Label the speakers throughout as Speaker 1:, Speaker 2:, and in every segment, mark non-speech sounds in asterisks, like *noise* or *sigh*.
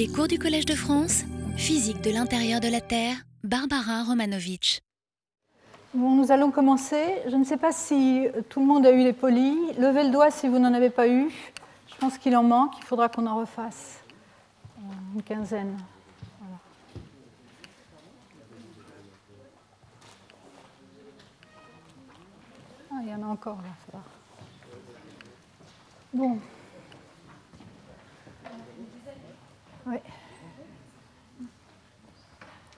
Speaker 1: Les cours du Collège de France, physique de l'intérieur de la Terre, Barbara Romanovitch.
Speaker 2: Bon, nous allons commencer. Je ne sais pas si tout le monde a eu les polis. Levez le doigt si vous n'en avez pas eu. Je pense qu'il en manque. Il faudra qu'on en refasse une quinzaine. Ah, il y en a encore là. Bon. Oui.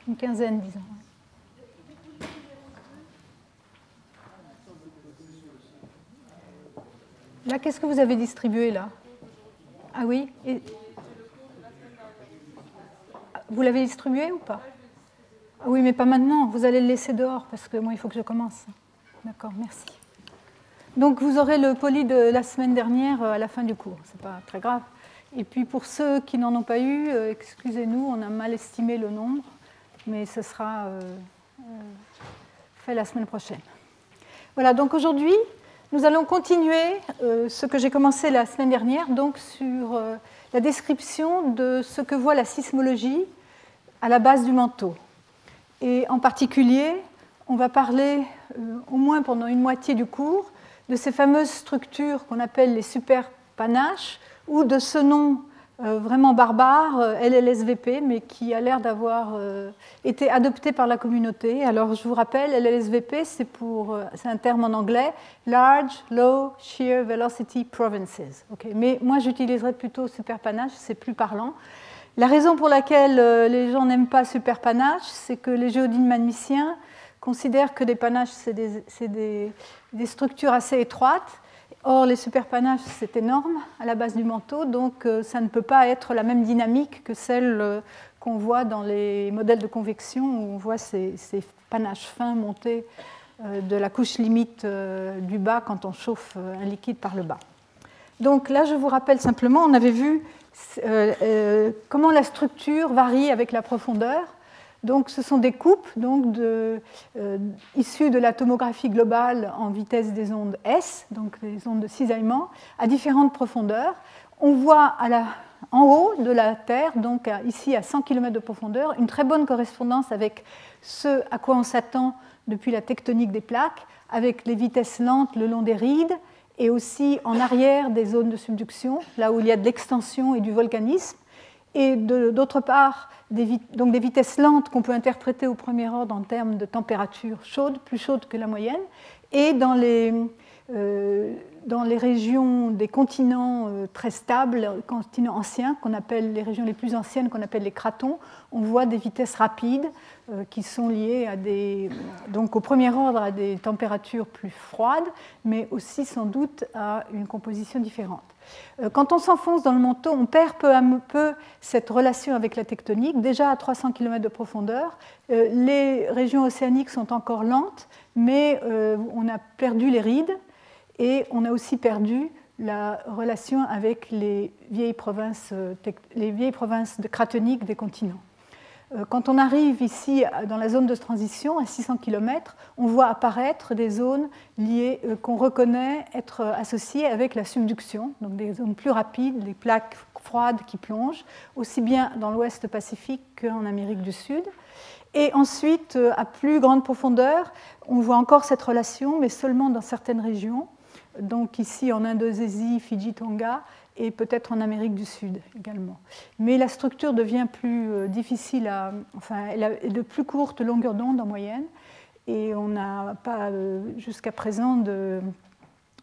Speaker 2: Une quinzaine, disons. Là, qu'est-ce que vous avez distribué là? Ah oui Vous l'avez distribué ou pas? Ah Oui, mais pas maintenant. Vous allez le laisser dehors parce que moi, il faut que je commence. D'accord, merci. Donc, vous aurez le poli de la semaine dernière euh, à la fin du cours. C'est pas très grave. Et puis, pour ceux qui n'en ont pas eu, euh, excusez-nous, on a mal estimé le nombre, mais ce sera euh, euh, fait la semaine prochaine. Voilà, donc aujourd'hui, nous allons continuer ce que j'ai commencé la semaine dernière, donc sur la description de ce que voit la sismologie à la base du manteau. Et en particulier, on va parler, au moins pendant une moitié du cours, de ces fameuses structures qu'on appelle les superpanaches, ou de ce nom euh, vraiment barbare, euh, LLSVP, mais qui a l'air d'avoir euh, été adopté par la communauté. Alors je vous rappelle, LLSVP, c'est un terme en anglais, Large Low Shear Velocity Provinces. Ok, Mais moi j'utiliserais plutôt superpanache, c'est plus parlant. La raison pour laquelle les gens n'aiment pas superpanache, c'est que les géodynamiciens considèrent que les panaches, c'est des, c'est des- des structures assez étroites. Or, les superpanaches, c'est énorme à la base du manteau, donc euh, ça ne peut pas être la même dynamique que celle euh, qu'on voit dans les modèles de convection, où on voit ces, panaches fins monter euh, de la couche limite du bas quand on chauffe un liquide par le bas. Donc là, je vous rappelle simplement, on avait vu comment la structure varie avec la profondeur. Donc, ce sont des coupes donc euh, issues de la tomographie globale en vitesse des ondes S, donc les ondes de cisaillement, à différentes profondeurs. On voit en haut de la Terre, donc ici à 100 km de profondeur, une très bonne correspondance avec ce à quoi on s'attend depuis la tectonique des plaques, avec les vitesses lentes le long des rides et aussi en arrière des zones de subduction, là où il y a de l'extension et du volcanisme et d'autre part des, donc des vitesses lentes qu'on peut interpréter au premier ordre en termes de température chaude, plus chaude que la moyenne, et dans les, dans les régions des continents euh, très stables, continents anciens, qu'on appelle les régions les plus anciennes, qu'on appelle les cratons, on voit des vitesses rapides euh, qui sont liées à des, donc au premier ordre à des températures plus froides, mais aussi sans doute à une composition différente. Euh, Quand on s'enfonce dans le manteau, on perd peu à peu cette relation avec la tectonique. Déjà à 300 km de profondeur, les régions océaniques sont encore lentes, mais on a perdu les rides et on a aussi perdu la relation avec les vieilles provinces, euh, les vieilles provinces de cratoniques des continents. Euh, Quand on arrive ici à- dans la zone de transition, à 600 km, on voit apparaître des zones liées euh, qu'on reconnaît être euh, associées avec la subduction, donc des zones plus rapides, des plaques froides qui plongent, aussi bien dans l'ouest Pacifique qu'en Amérique du Sud. Et ensuite, euh, à plus grande profondeur, on voit encore cette relation, mais seulement dans certaines régions. Donc ici en Indonésie, Fidji, Tonga, et peut-être en Amérique du Sud également. Mais la structure devient plus euh, difficile à. Enfin, elle a- de plus courte longueur d'onde en moyenne, et on n'a pas euh, jusqu'à présent de.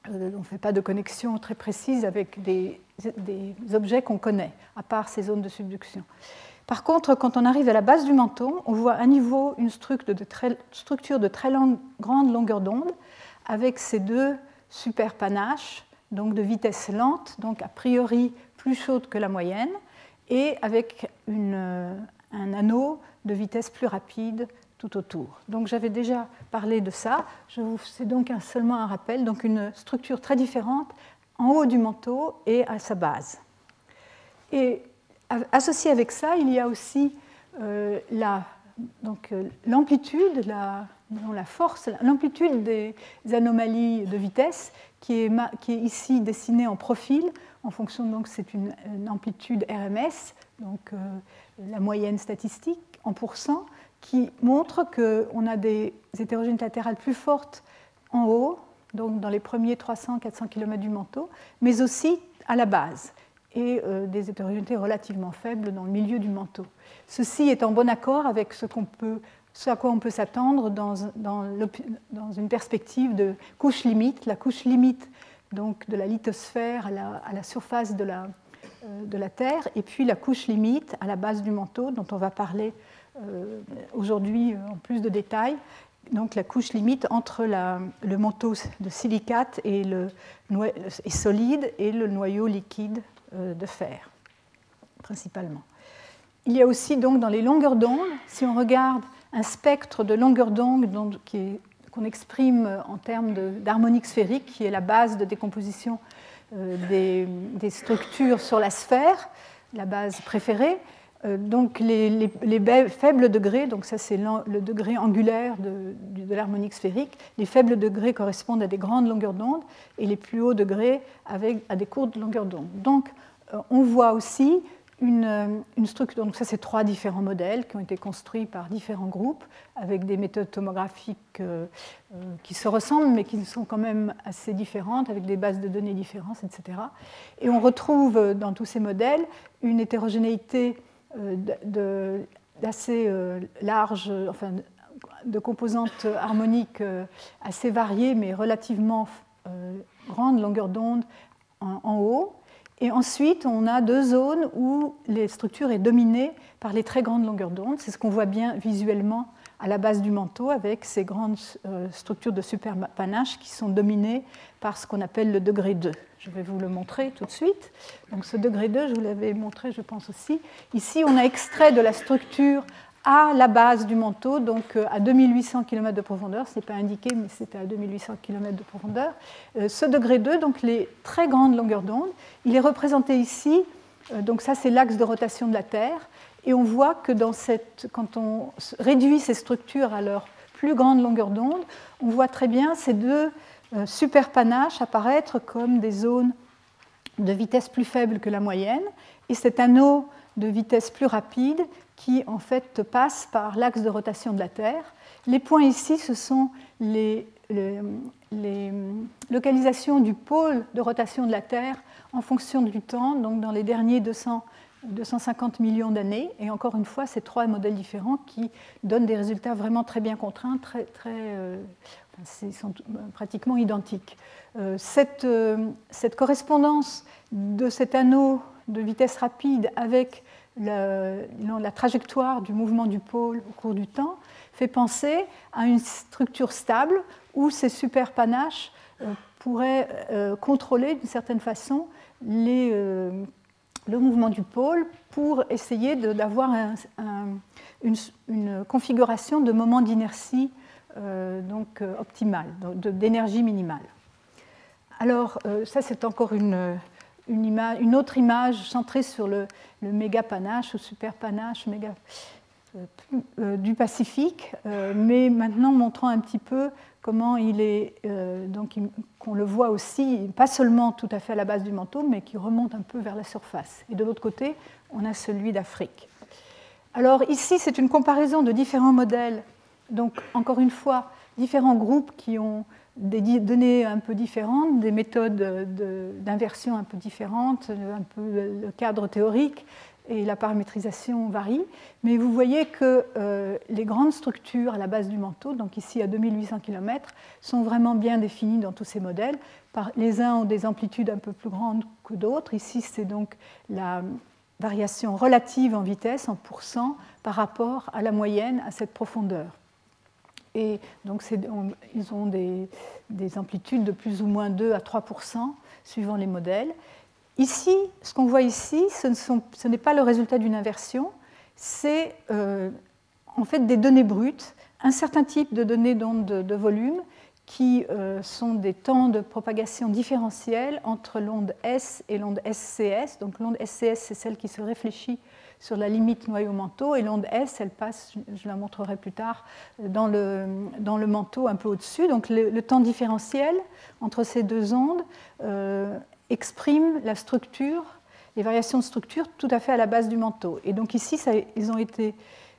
Speaker 2: euh, on ne fait pas de connexion très précise avec des, des objets qu'on connaît, à part ces zones de subduction. Par contre, quand on arrive à la base du manteau, on voit à niveau une structure de très, grande longueur d'onde, avec ces deux superpanaches, donc de vitesse lente, donc a priori plus chaude que la moyenne, et avec euh, un anneau de vitesse plus rapide tout autour. Donc j'avais déjà parlé de ça. C'est donc seulement un rappel, donc une structure très différente en haut du manteau et à sa base. Et associé avec ça, il y a aussi euh, la- donc, euh, l'amplitude, la, la force, l'amplitude des anomalies de vitesse qui est, ici dessinée en profil. En fonction, donc, c'est une, amplitude RMS donc la moyenne statistique en pourcent, qui montre qu'on a des hétérogénéités latérales plus fortes en haut, donc dans les premiers 300-400 km du manteau, mais aussi à la base, et euh, des hétérogénéités relativement faibles dans le milieu du manteau. Ceci est en bon accord avec ce, peut, ce à quoi on peut s'attendre dans, une perspective de couche limite, la couche limite donc, de la lithosphère à la, surface de la, euh, de la Terre, et puis la couche limite à la base du manteau, dont on va parler euh, aujourd'hui en plus de détails, donc la couche limite entre le manteau de silicate et, le, solide et le noyau liquide euh, de fer, principalement. Il y a aussi donc dans les longueurs d'onde, si on regarde un spectre de longueur d'onde qu'on exprime en termes d'harmonique sphérique, qui est la base de décomposition euh, des, des, structures sur la sphère, la base préférée, euh, donc les, faibles degrés, donc ça c'est le degré angulaire de, l'harmonique sphérique, les faibles degrés correspondent à des grandes longueurs d'onde et les plus hauts degrés avec, à des courtes longueurs d'onde. Donc euh, on voit aussi une, structure, donc ça c'est trois différents modèles qui ont été construits par différents groupes avec des méthodes tomographiques euh, qui se ressemblent mais qui sont quand même assez différentes avec des bases de données différentes, etc. Et on retrouve dans tous ces modèles une hétérogénéité euh, euh, large, enfin, de composantes harmoniques euh, assez variées, mais relativement grande longueur d'onde en, haut. Et ensuite, on a deux zones où les structures est dominée par les très grandes longueurs d'onde. C'est ce qu'on voit bien visuellement à la base du manteau avec ces grandes structures de superpanache qui sont dominées par ce qu'on appelle le degré 2. Je vais vous le montrer tout de suite. Donc ce degré 2, je vous l'avais montré, je pense aussi. Ici, on a extrait de la structure à la base du manteau, donc euh, à 2800 km de profondeur. Ce n'est pas indiqué, mais c'était à 2800 km de profondeur. Euh, ce degré 2, donc les très grandes longueurs d'onde, il est représenté ici. Euh, donc ça, c'est l'axe de rotation de la Terre. Et on voit que dans cette, quand on réduit ces structures à leur plus grande longueur d'onde, on voit très bien ces deux euh, superpanache apparaître comme des zones de vitesse plus faible que la moyenne, et cet anneau de vitesse plus rapide qui en fait passe par l'axe de rotation de la Terre. Les points ici, ce sont les, localisations du pôle de rotation de la Terre en fonction du temps, donc dans les derniers 200, 250 millions d'années. Et encore une fois, ces trois modèles différents qui donnent des résultats vraiment très bien contraints, très, très euh, sont pratiquement identiques. Euh, euh, cette, correspondance de cet anneau de vitesse rapide avec la, trajectoire du mouvement du pôle au cours du temps fait penser à une structure stable où ces superpanaches euh, pourraient contrôler d'une certaine façon le mouvement du pôle pour essayer d'avoir une, configuration de moment d'inertie euh, donc euh, optimale, d'énergie minimale. Alors, euh, ça, c'est encore une, une, autre image centrée sur le, méga panache ou super panache méga, du Pacifique, mais maintenant montrant un petit peu comment il est, donc qu'on le voit aussi, pas seulement tout à fait à la base du manteau, mais qui remonte un peu vers la surface. Et de l'autre côté, on a celui d'Afrique. Alors ici, c'est une comparaison de différents modèles donc, encore une fois, différents groupes qui ont des données un peu différentes, des méthodes d'inversion un peu différentes, le cadre théorique et la paramétrisation varient. Mais vous voyez que euh, les grandes structures à la base du manteau, donc ici à 2800 km, sont vraiment bien définies dans tous ces modèles. les uns ont des amplitudes un peu plus grandes que d'autres. Ici, c'est donc la variation relative en vitesse, en pourcent, par rapport à la moyenne à cette profondeur. Et donc, ils ont des, amplitudes de plus ou moins 2 à 3 suivant les modèles. Ici, ce qu'on voit ici, ce n'est pas le résultat d'une inversion, c'est euh, en fait des données brutes, un certain type de données d'onde de, volume qui euh, sont des temps de propagation différentiels entre l'onde S et l'onde SCS. Donc l'onde SCS, c'est celle qui se réfléchit sur la limite noyau-manteau, et l'onde S, elle passe, je la montrerai plus tard, dans le, manteau un peu au-dessus. Donc le, temps différentiel entre ces deux ondes euh, exprime la structure, des variations de structure tout à fait à la base du manteau. Et donc ici, ils ont été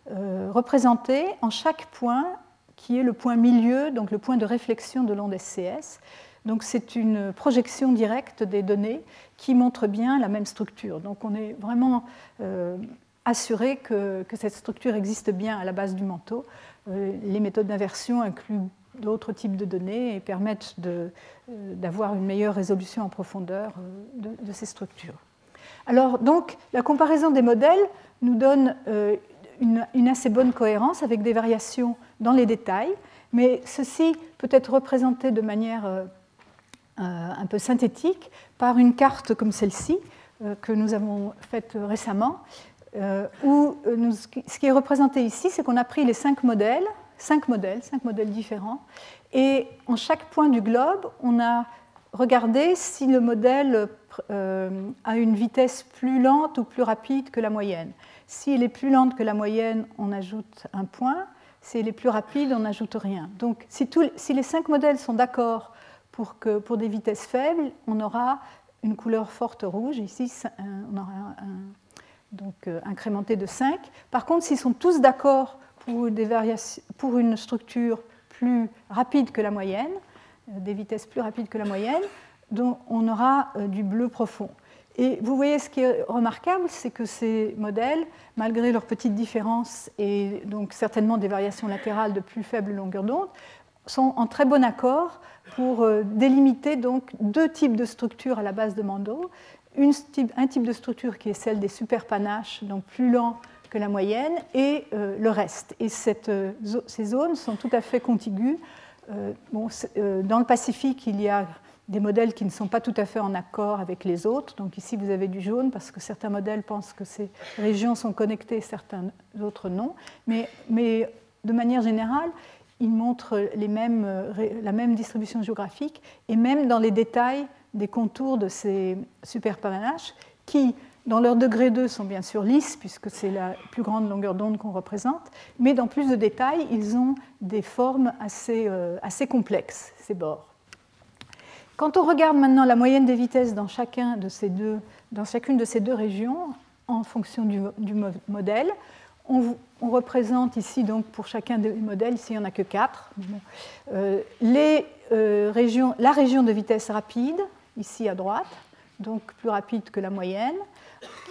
Speaker 2: représentés en chaque point qui est le point milieu, donc le point de réflexion de l'onde SCS. Donc c'est une projection directe des données qui montre bien la même structure. Donc on est vraiment euh, assuré que, cette structure existe bien à la base du manteau. Euh, les méthodes d'inversion incluent d'autres types de données et permettent euh, d'avoir une meilleure résolution en profondeur de, ces structures. Alors donc la comparaison des modèles nous donne une, une assez bonne cohérence avec des variations dans les détails, mais ceci peut être représenté de manière un peu synthétique par une carte comme celle-ci euh, que nous avons faite récemment, euh, où ce qui est représenté ici, c'est qu'on a pris les cinq modèles, cinq modèles, cinq modèles différents, et en chaque point du globe, on a regardé si le modèle a une vitesse plus lente ou plus rapide que la moyenne. S'il est plus lente que la moyenne, on ajoute un point. S'il est plus rapide, on n'ajoute rien. Donc, si, si, les cinq modèles sont d'accord pour des vitesses faibles, on aura une couleur forte rouge. Ici, on aura un, donc euh, incrémenté de 5. Par contre, s'ils sont tous d'accord pour, pour, une structure plus rapide que la moyenne, euh, des vitesses plus rapides que la moyenne, donc on aura euh, du bleu profond. Et vous voyez, ce qui est remarquable, c'est que ces modèles, malgré leurs petites différences et donc certainement des variations latérales de plus faible longueur d'onde, sont en très bon accord pour euh, délimiter donc deux types de structures à la base de Mando. un type de structure qui est celle des superpanaches, donc plus lent que la moyenne, et euh, le reste. Et euh, ces zones sont tout à fait contiguës. dans le Pacifique, il y a des modèles qui ne sont pas tout à fait en accord avec les autres. Donc ici, vous avez du jaune parce que certains modèles pensent que ces régions sont connectées, certains autres non. Mais, mais de manière générale, il montre euh, la même distribution géographique et même dans les détails des contours de ces superpanaches qui, dans leur degré 2, sont bien sûr lisses puisque c'est la plus grande longueur d'onde qu'on représente, mais dans plus de détails, ils ont des formes assez, euh, assez complexes, ces bords. Quand on regarde maintenant la moyenne des vitesses dans, chacune de ces deux régions, en fonction du modèle, on, représente ici, donc, pour chacun des modèles, ici il n'y en a que quatre, euh, euh, la région de vitesse rapide, ici à droite, donc plus rapide que la moyenne,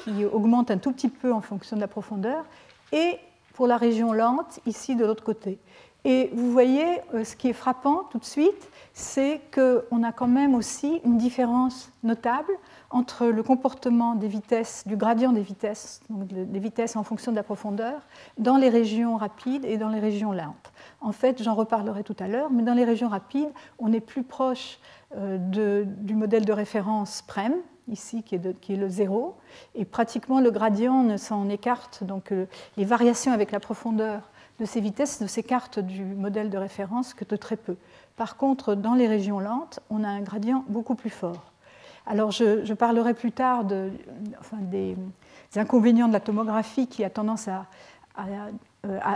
Speaker 2: qui augmente un tout petit peu en fonction de la profondeur, et pour la région lente, ici de l'autre côté. Et vous voyez, euh, ce qui est frappant tout de suite, c'est qu'on a quand même aussi une différence notable entre le comportement des vitesses, du gradient des vitesses, donc des vitesses en fonction de la profondeur, dans les régions rapides et dans les régions lentes. En fait, j'en reparlerai tout à l'heure, mais dans les régions rapides, on est plus proche euh, du modèle de référence PREM, ici qui est, le zéro, et pratiquement le gradient ne s'en écarte, donc euh, les variations avec la profondeur de ces vitesses ne s'écartent du modèle de référence que de très peu. Par contre, dans les régions lentes, on a un gradient beaucoup plus fort. Alors je, parlerai plus tard de, des, inconvénients de la tomographie qui a tendance à,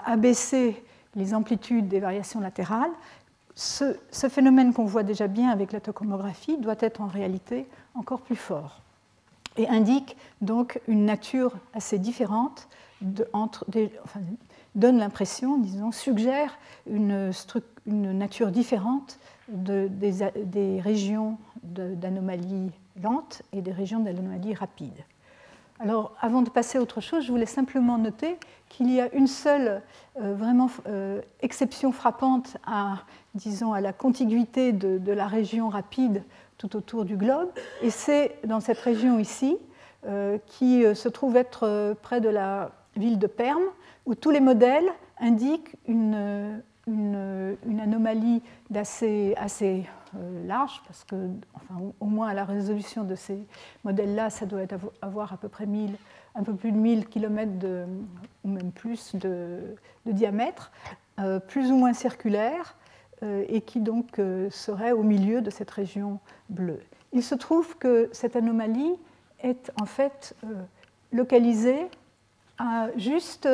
Speaker 2: abaisser les amplitudes des variations latérales. Ce, phénomène qu'on voit déjà bien avec la tomographie doit être en réalité encore plus fort et indique donc une nature assez différente entre donne l'impression, disons, suggère une, nature différente de, des, régions d'anomalies lente et des régions d'anomalies rapides. Alors, avant de passer à autre chose, je voulais simplement noter qu'il y a une seule euh, vraiment euh, exception frappante à, disons, à la contiguïté de, la région rapide tout autour du globe, et c'est dans cette région ici, euh, qui se trouve être près de la ville de Perm, où tous les modèles indiquent une, anomalie d'assez assez euh, large, parce que, enfin, au moins à la résolution de ces modèles-là, ça doit avoir à peu près 1000, un peu plus de 1000 km de, ou même plus de, diamètre, euh, plus ou moins circulaire, euh, et qui donc serait au milieu de cette région bleue. Il se trouve que cette anomalie est en fait localisée juste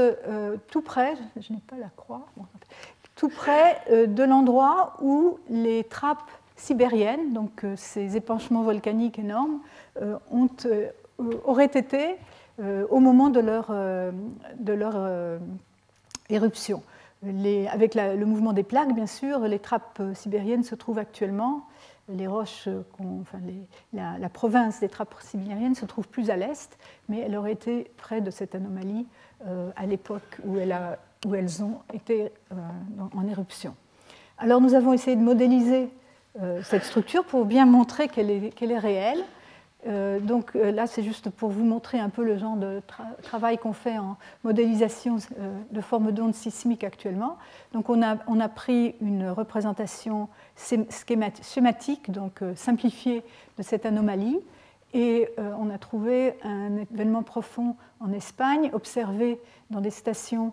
Speaker 2: tout près, je n'ai pas la croix, tout près de l'endroit où les trappes sibériennes, donc euh, ces épanchements volcaniques énormes, euh, euh, auraient été au moment de leur éruption. avec le mouvement des plaques, bien sûr, les trappes sibériennes se trouvent actuellement les roches, enfin la, province des trappes sibériennes se trouve plus à l'est, mais elle aurait été près de cette anomalie euh, à l'époque où, où, elles ont été euh, en éruption. Alors nous avons essayé de modéliser euh, cette structure pour bien montrer qu'elle est, qu'elle est réelle. Euh, donc euh, là, c'est juste pour vous montrer un peu le genre de travail qu'on fait en modélisation euh, de formes d'ondes sismiques actuellement. Donc on a, on a, pris une représentation schématique, donc simplifiée de cette anomalie, et on a trouvé un événement profond en Espagne, observé dans des stations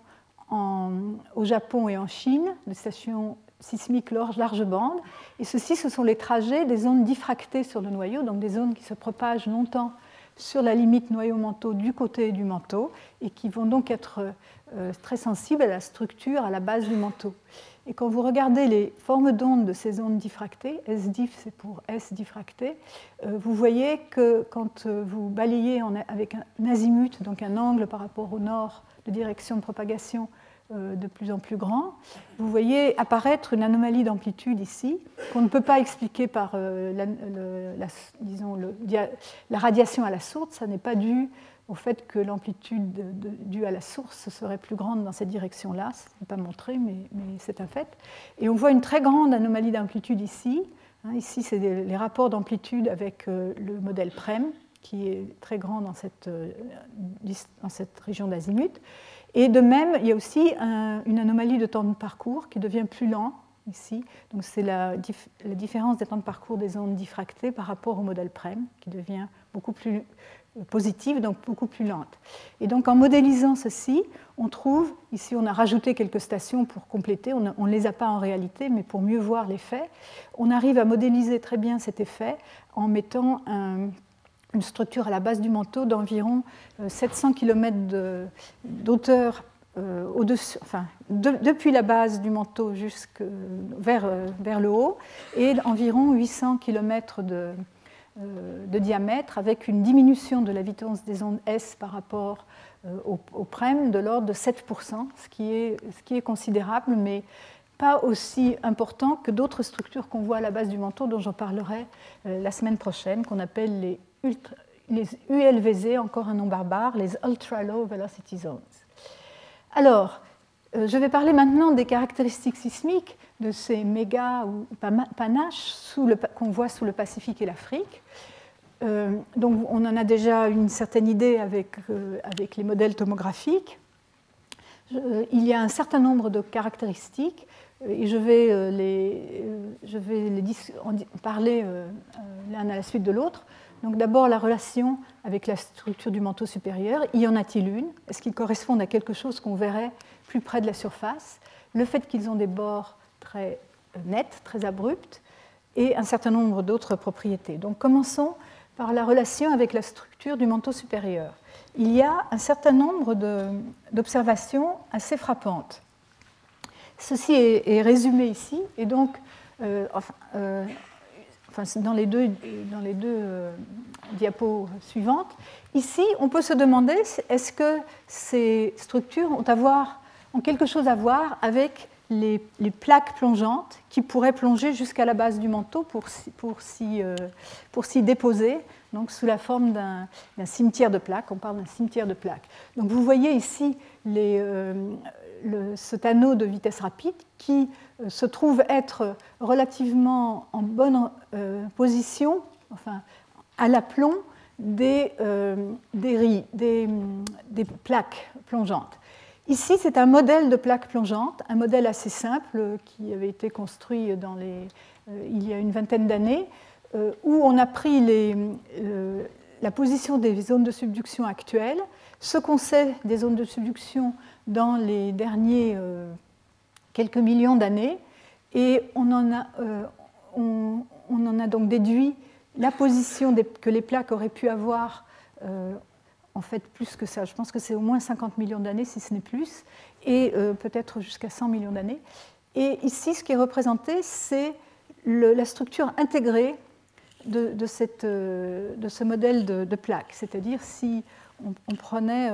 Speaker 2: au Japon et en Chine, des stations sismique large bande. Et ceci, ce sont les trajets des zones diffractées sur le noyau, donc des zones qui se propagent longtemps sur la limite noyau-manteau du côté du manteau et qui vont donc être euh, très sensibles à la structure, à la base du manteau. Et quand vous regardez les formes d'ondes de ces zones diffractées, SDIF c'est pour S diffracté, euh, vous voyez que quand euh, vous balayez avec un azimut, donc un angle par rapport au nord de direction de propagation, de plus en plus grand, vous voyez apparaître une anomalie d'amplitude ici, qu'on ne peut pas expliquer par euh, la, disons, la, radiation à la source. Ça n'est pas dû au fait que l'amplitude due à la source serait plus grande dans cette direction-là. Ce n'est pas montré, mais, c'est un fait. Et on voit une très grande anomalie d'amplitude ici. Hein, ici, c'est les rapports d'amplitude avec euh, le modèle PREM, qui est très grand dans cette, dans cette région d'azimut. Et de même, il y a aussi une anomalie de temps de parcours qui devient plus lent ici. Donc c'est la, la, différence des temps de parcours des ondes diffractées par rapport au modèle PREM qui devient beaucoup plus euh, positive, donc beaucoup plus lente. Et donc en modélisant ceci, on trouve, ici on a rajouté quelques stations pour compléter, on ne les a pas en réalité, mais pour mieux voir l'effet, on arrive à modéliser très bien cet effet en mettant un, une structure à la base du manteau d'environ 700 euh, km d'auteur euh, enfin, depuis la base du manteau jusque vers, euh, le haut, et environ 800 km de, de, diamètre, avec une diminution de la vitesse des ondes S par rapport au, au de l'ordre de 7%, ce qui, est, ce qui est considérable, mais pas aussi important que d'autres structures qu'on voit à la base du manteau, dont j'en parlerai la semaine prochaine, qu'on appelle les les ULVZ, encore un nom barbare, les Ultra Low Velocity Zones. Alors, euh, je vais parler maintenant des caractéristiques sismiques de ces méga ou panaches qu'on voit sous le Pacifique et l'Afrique. Euh, donc, on en a déjà une certaine idée avec, euh, les modèles tomographiques. il y a un certain nombre de caractéristiques et je vais les, je vais les en parler l'un à la suite de l'autre. Donc d'abord la relation avec la structure du manteau supérieur. Y en a-t-il une? Est-ce qu'ils correspondent à quelque chose qu'on verrait plus près de la surface? Le fait qu'ils ont des bords très euh, nets, très abrupts, et un certain nombre d'autres propriétés. Donc commençons par la relation avec la structure du manteau supérieur. Il y a un certain nombre d'observations assez frappantes. Ceci est, résumé ici, et donc euh, euh, dans les deux, euh, diapos suivantes. Ici, on peut se demander est-ce que ces structures ont, quelque chose à voir avec les, plaques plongeantes qui pourraient plonger jusqu'à la base du manteau pour, s'y euh, déposer, donc sous la forme d'un cimetière de plaques. On parle d'un cimetière de plaques. Donc vous voyez ici les, euh, ce anneau de vitesse rapide qui se trouve être relativement en bonne euh, position, enfin à l'aplomb des, euh, des, des, plaques plongeantes. Ici, c'est un modèle de plaque plongeante, un modèle assez simple qui avait été construit les, il y a une vingtaine d'années, où on a pris la position des zones de subduction actuelles, ce qu'on sait des zones de subduction dans les derniers euh, quelques millions d'années, et on en, a, euh, on, en a donc déduit la position que les plaques auraient pu avoir, euh, en fait plus que ça, je pense que c'est au moins 50 millions d'années, si ce n'est plus, et peut-être jusqu'à 100 millions d'années. Et ici, ce qui est représenté, c'est la structure intégrée de, cette, de ce modèle de, plaque. C'est-à-dire si on, prenait,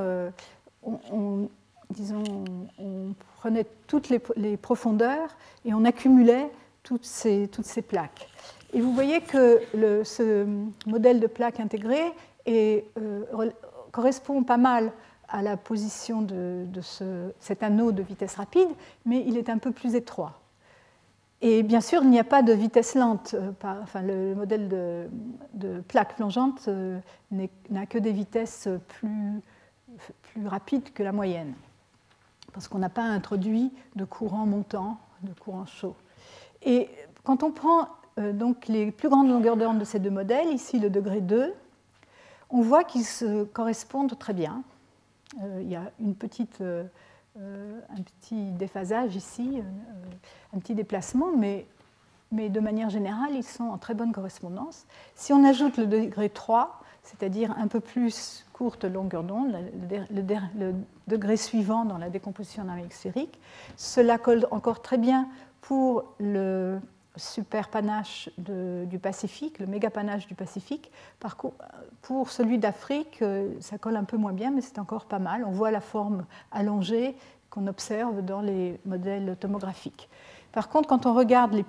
Speaker 2: on, disons, on prenait toutes les, profondeurs et on accumulait toutes ces, toutes ces plaques. Et vous voyez que ce modèle de plaque intégrée est, correspond pas mal à la position de, cet anneau de vitesse rapide, mais il est un peu plus étroit. Et bien sûr, il n'y a pas de vitesse lente. Euh, enfin, le modèle de, plaque plongeante euh, n'a que des vitesses plus, plus rapides que la moyenne, parce qu'on n'a pas introduit de courant montant, de courant chaud. Et quand on prend euh, donc les plus grandes longueurs d'onde de ces deux modèles, ici le degré 2, on voit qu'ils se correspondent très bien. Euh, il y a une petite, euh, un petit déphasage ici, un petit déplacement, mais, mais de manière générale, ils sont en très bonne correspondance. Si on ajoute le degré 3, c'est-à-dire un peu plus courte longueur d'onde, le, degré suivant dans la décomposition dynamique sphérique, cela colle encore très bien pour le super panache du Pacifique, le méga panache du Pacifique. Pour celui d'Afrique, euh, ça colle un peu moins bien, mais c'est encore pas mal. On voit la forme allongée qu'on observe dans les modèles tomographiques. Par contre, quand on regarde,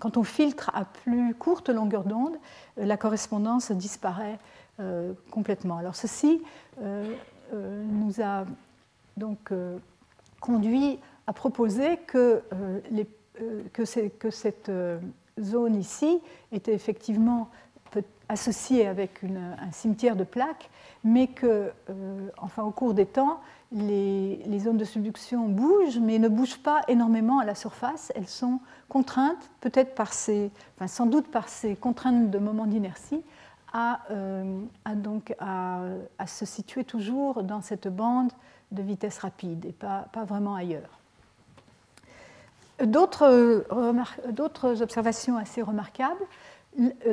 Speaker 2: quand on filtre à plus courte longueur d'onde, euh, la correspondance disparaît euh, complètement. Alors ceci nous a donc conduit à proposer que euh, que, cette euh, zone ici était effectivement associée avec un cimetière de plaques, mais que, euh, enfin, au cours des temps, les, zones de subduction bougent, mais ne bougent pas énormément à la surface. Elles sont contraintes, peut-être par ces, sans doute par ces contraintes de moment d'inertie, à, donc à, se situer toujours dans cette bande de vitesse rapide et pas, pas vraiment ailleurs. D'autres observations assez remarquables.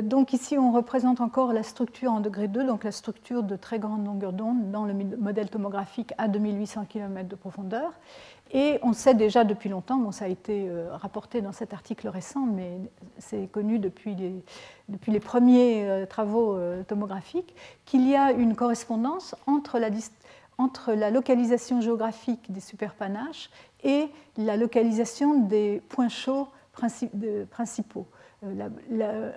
Speaker 2: Donc ici, on représente encore la structure en degré 2, donc la structure de très grande longueur d'onde dans le modèle tomographique à 2800 km de profondeur. Et on sait déjà depuis longtemps, bon, ça a été euh, rapporté dans cet article récent, mais c'est connu depuis les, depuis premiers euh, travaux euh, tomographiques, qu'il y a une correspondance entre la localisation géographique des superpanaches et la localisation des points chauds principaux. Euh,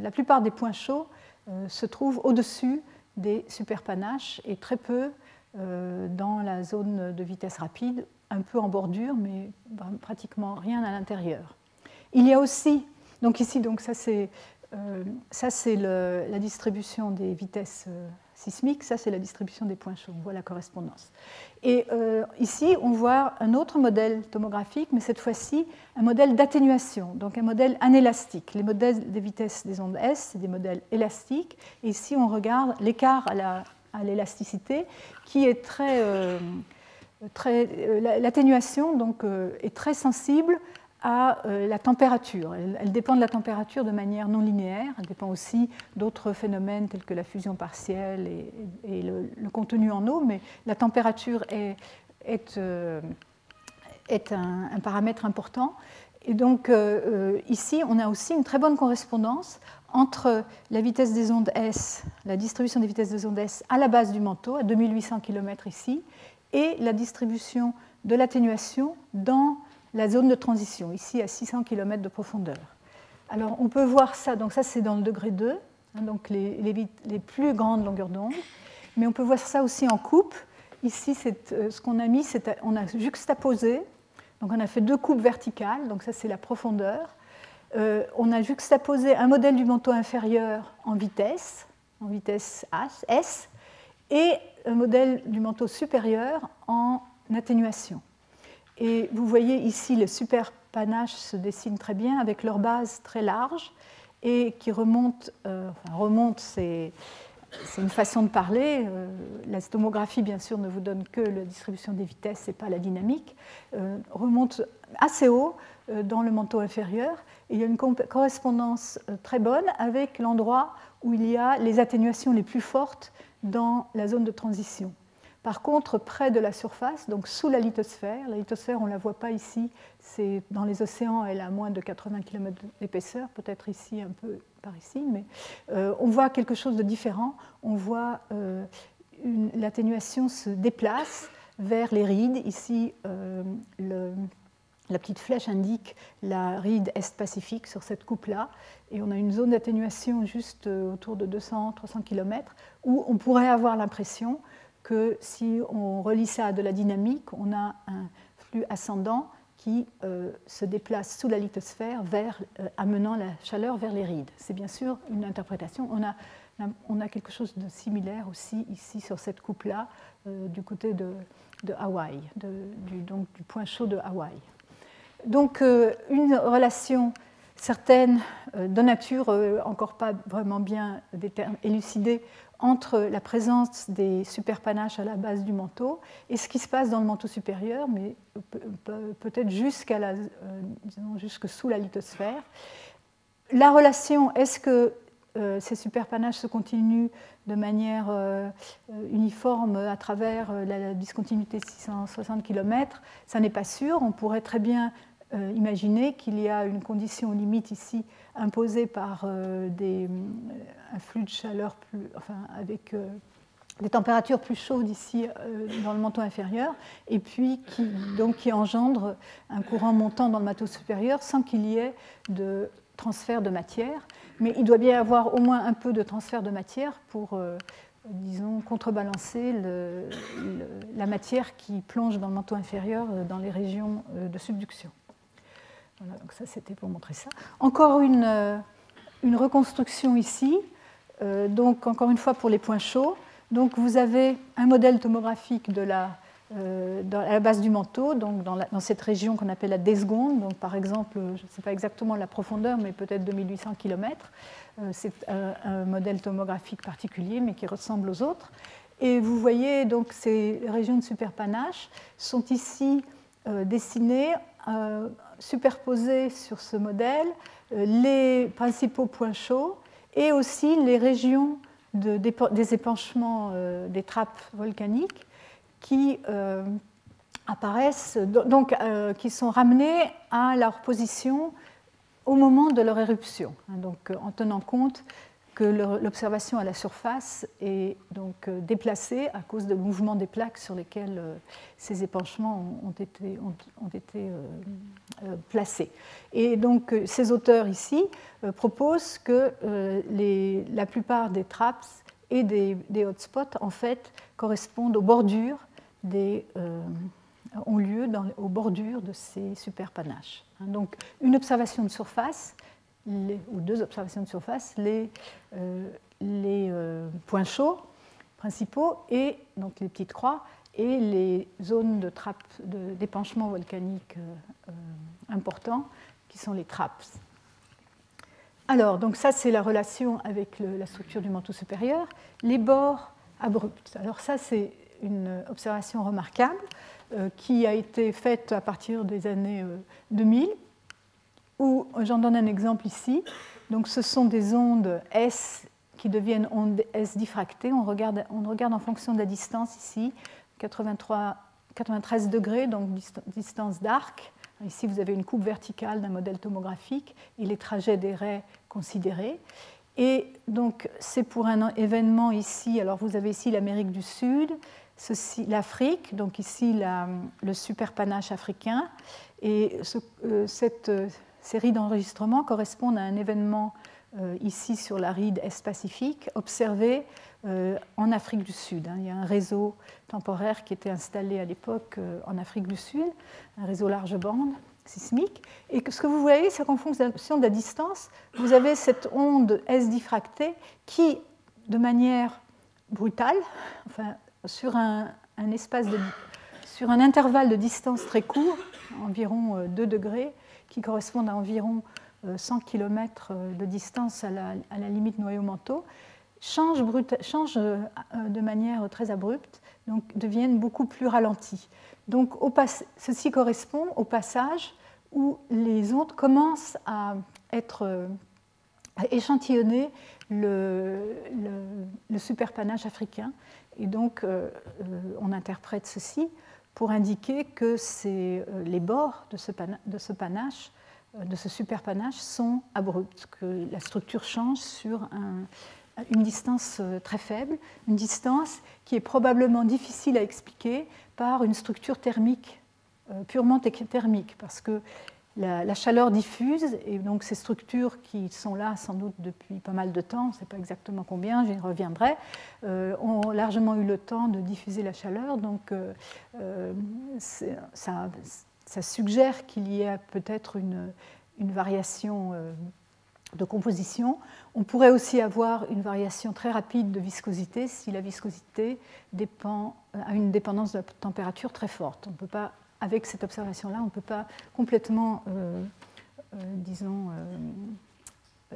Speaker 2: la, plupart des points chauds euh, se trouvent au-dessus des superpanaches et très peu euh, dans la zone de vitesse rapide, un peu en bordure, mais pratiquement rien à l'intérieur. Il y a aussi, donc ici, ça c'est la distribution des vitesses ça c'est la distribution des points chauds, on voit la correspondance. Et euh, ici, on voit un autre modèle tomographique, mais cette fois-ci un modèle d'atténuation, donc un modèle anélastique. Les modèles des vitesses des ondes S, c'est des modèles élastiques, et ici on regarde l'écart à l'élasticité qui est très... Euh, très euh, L'atténuation donc, est très sensible à euh, la température. Elle, dépend de la température de manière non linéaire. Elle dépend aussi d'autres phénomènes tels que la fusion partielle et, le, contenu en eau, mais la température est, euh, un, paramètre important. Et donc euh, ici, on a aussi une très bonne correspondance entre la vitesse des ondes S, la distribution des vitesses des ondes S à la base du manteau, à 2800 km ici, et la distribution de l'atténuation dans la zone de transition, ici à 600 km de profondeur. Alors on peut voir ça, donc ça c'est dans le degré 2, hein, donc les, les, plus grandes longueurs d'onde, mais on peut voir ça aussi en coupe. Ici, euh, ce qu'on a mis, c'est on a juxtaposé, donc on a fait deux coupes verticales, donc ça c'est la profondeur. Euh, on a juxtaposé un modèle du manteau inférieur en vitesse, en vitesse S, et un modèle du manteau supérieur en atténuation. Et vous voyez ici, les super panaches se dessinent très bien avec leur base très large et qui remonte, euh, remonte c'est, une façon de parler. Euh, la stomographie, bien sûr, ne vous donne que la distribution des vitesses et pas la dynamique. Euh, remonte assez haut dans le manteau inférieur. Il y a une correspondance très bonne avec l'endroit où il y a les atténuations les plus fortes dans la zone de transition. Par contre, près de la surface, donc sous la lithosphère, la lithosphère, on ne la voit pas ici, c'est dans les océans, elle a moins de 80 km d'épaisseur, peut-être ici un peu par ici, mais on voit quelque chose de différent. On voit l'atténuation se déplace vers les rides. Ici, le, la petite flèche indique la ride Est-Pacifique sur cette coupe-là, et on a une zone d'atténuation juste euh, autour de 200-300 km, où on pourrait avoir l'impression que si on relie ça à de la dynamique, on a un flux ascendant qui euh, se déplace sous la lithosphère, vers, euh, amenant la chaleur vers les rides. C'est bien sûr une interprétation. On a, on a, quelque chose de similaire aussi ici sur cette coupe-là, du côté de, de Hawaï, du, donc du point chaud de Hawaï donc euh, une relation certaine euh, de nature euh, encore pas vraiment bien élucidée entre la présence des superpanaches à la base du manteau et ce qui se passe dans le manteau supérieur, mais peut-être jusqu'à la, jusque sous la lithosphère. La relation, est-ce que ces superpanaches se continuent de manière uniforme à travers la discontinuité de 660 km Ça n'est pas sûr. On pourrait très bien euh, imaginez qu'il y a une condition limite ici imposée par euh, euh, un flux de chaleur plus, enfin, avec des températures plus chaudes ici dans le manteau inférieur, et puis qui, donc, qui engendre un courant montant dans le manteau supérieur sans qu'il y ait de transfert de matière. Mais il doit bien y avoir au moins un peu de transfert de matière pour, disons, contrebalancer la matière qui plonge dans le manteau inférieur dans les régions de subduction. Voilà, donc ça c'était pour montrer ça. Encore une, euh, reconstruction ici, euh, donc encore une fois pour les points chauds. Donc vous avez un modèle tomographique de la, euh, à la base du manteau, donc dans, cette région qu'on appelle la Desgonde, donc par exemple, je ne sais pas exactement la profondeur, mais peut-être 2800 km. c'est un, modèle tomographique particulier, mais qui ressemble aux autres. Et vous voyez donc ces régions de superpanache sont ici dessinées superposer sur ce modèle euh, les principaux points chauds et aussi les régions de, des épanchements euh, des trappes volcaniques qui euh, apparaissent, donc qui sont ramenées à leur position au moment de leur éruption, hein, donc en tenant compte que l'observation à la surface est donc euh, déplacée à cause du mouvement des plaques sur lesquelles euh, ces épanchements ont été, euh, placés. Et donc ces auteurs ici proposent que la plupart des traps et des, hotspots en fait correspondent aux bordures ont lieu aux bordures de ces superpanaches. Hein, donc une observation de surface ou deux observations de surface, les, euh, les euh, points chauds principaux et donc les petites croix et les zones de trappes d'épanchement volcanique euh, importants qui sont les trappes. Alors, donc ça c'est la relation avec la structure du manteau supérieur. Les bords abrupts. Alors ça c'est une observation remarquable qui a été faite à partir des années 2000 où j'en donne un exemple ici. Donc, ce sont des ondes S qui deviennent ondes S diffractées. On regarde, on regarde en fonction de la distance ici, 83, 93 degrés, donc distance d'arc. Ici, vous avez une coupe verticale d'un modèle tomographique et les trajets des raies considérés. Et donc, c'est pour un événement ici. Alors, vous avez ici l'Amérique du Sud, l'Afrique, donc ici la, le superpanache africain. Et euh, cette ces d'enregistrement correspondent à un événement euh, ici sur la ride Est-Pacifique observé euh, en Afrique du Sud. Hein. Il y a un réseau temporaire qui était installé à l'époque euh, en Afrique du Sud, un réseau large bande sismique. Et ce que vous voyez, c'est qu'en fonction de la distance, vous avez cette onde S diffractée qui, de manière brutale, enfin, sur un, espace sur un intervalle de distance très court, environ 2 degrés, qui correspondent à environ 100 euh, km euh, de distance à la, limite noyau-manteau, changent, euh, de manière très abrupte, donc deviennent beaucoup plus ralentis. Donc ceci correspond au passage où les ondes commencent à être échantillonner le, le, superpanache africain. Et donc, on interprète ceci pour indiquer que euh, les bords de ce, panache de ce superpanache sont abruptes, que la structure change sur une distance très faible, une distance qui est probablement difficile à expliquer par une structure thermique, purement thermique, parce que la, chaleur diffuse, et donc ces structures qui sont là sans doute depuis pas mal de temps, on ne sait pas exactement combien, j'y reviendrai, euh, ont largement eu le temps de diffuser la chaleur, donc euh, euh, ça, suggère qu'il y a peut-être une, variation de composition. On pourrait aussi avoir une variation très rapide de viscosité si la viscosité dépend, a une dépendance de la température très forte. On ne peut pas avec cette observation-là, on ne peut pas complètement, euh, euh, disons, euh,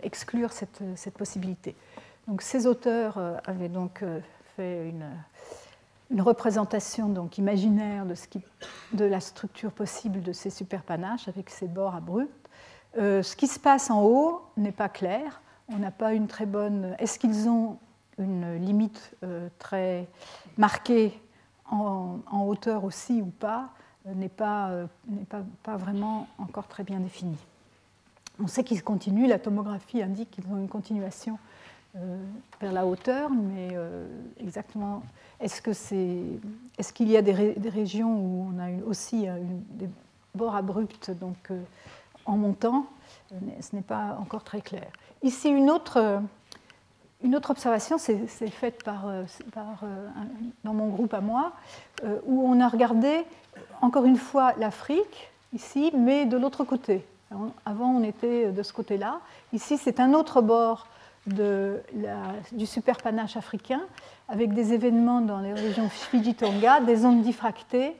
Speaker 2: exclure cette, possibilité. Donc, ces auteurs avaient donc fait une, représentation donc, imaginaire de, ce qui, de, la structure possible de ces superpanaches avec ces bords abrupts. ce qui se passe en haut n'est pas clair. On n'a pas une très bonne. Est-ce qu'ils ont une limite très marquée en, en, hauteur aussi ou pas? N'est pas, euh, pas, pas, vraiment encore très bien définie. On sait qu'ils continuent, la tomographie indique qu'ils ont une continuation euh, vers la hauteur, mais euh, exactement, est-ce qu'il est est qu'il y a des, régions où on a aussi des bords abrupts donc, en montant? Ce n'est pas encore très clair. Ici, une autre, une autre observation, c'est faite par, par dans mon groupe à moi, où on a regardé encore une fois l'Afrique, ici, mais de l'autre côté. Avant, on était de ce côté-là. Ici, c'est un autre bord de la, du superpanache africain, avec des événements dans les régions Fiji-Tonga, des ondes diffractées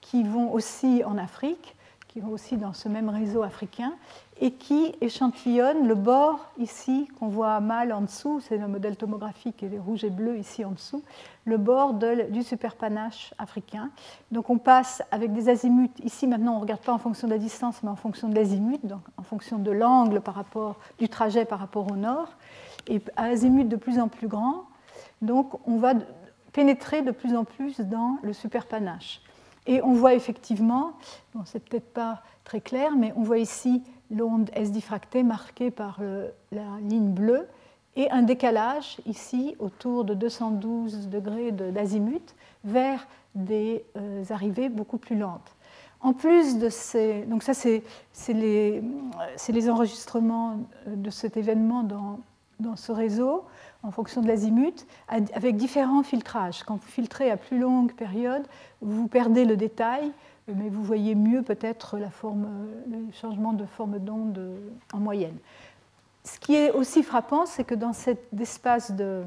Speaker 2: qui vont aussi en Afrique, qui vont aussi dans ce même réseau africain, et qui échantillonnent le bord ici qu'on voit mal en dessous, c'est le modèle tomographique et les rouges et bleus ici en dessous, le bord du superpanache africain. Donc on passe avec des azimuts, ici maintenant on ne regarde pas en fonction de la distance mais en fonction de l'azimut, donc en fonction de l'angle par rapport, du trajet par rapport au nord, et à azimut de plus en plus grand, donc on va pénétrer de plus en plus dans le superpanache. Et on voit effectivement, bon, c'est peut-être pas très clair, mais on voit ici l'onde S diffractée marquée par la ligne bleue et un décalage ici autour de 212 degrés d'azimut vers des euh, arrivées beaucoup plus lentes. En plus de ces. Donc, ça, c'est les, les, enregistrements de cet événement dans, dans ce réseau en fonction de l'azimut, avec différents filtrages. Quand vous filtrez à plus longue période, vous perdez le détail, mais vous voyez mieux peut-être forme, le changement de forme d'onde en moyenne. Ce qui est aussi frappant, c'est que dans cet espace de,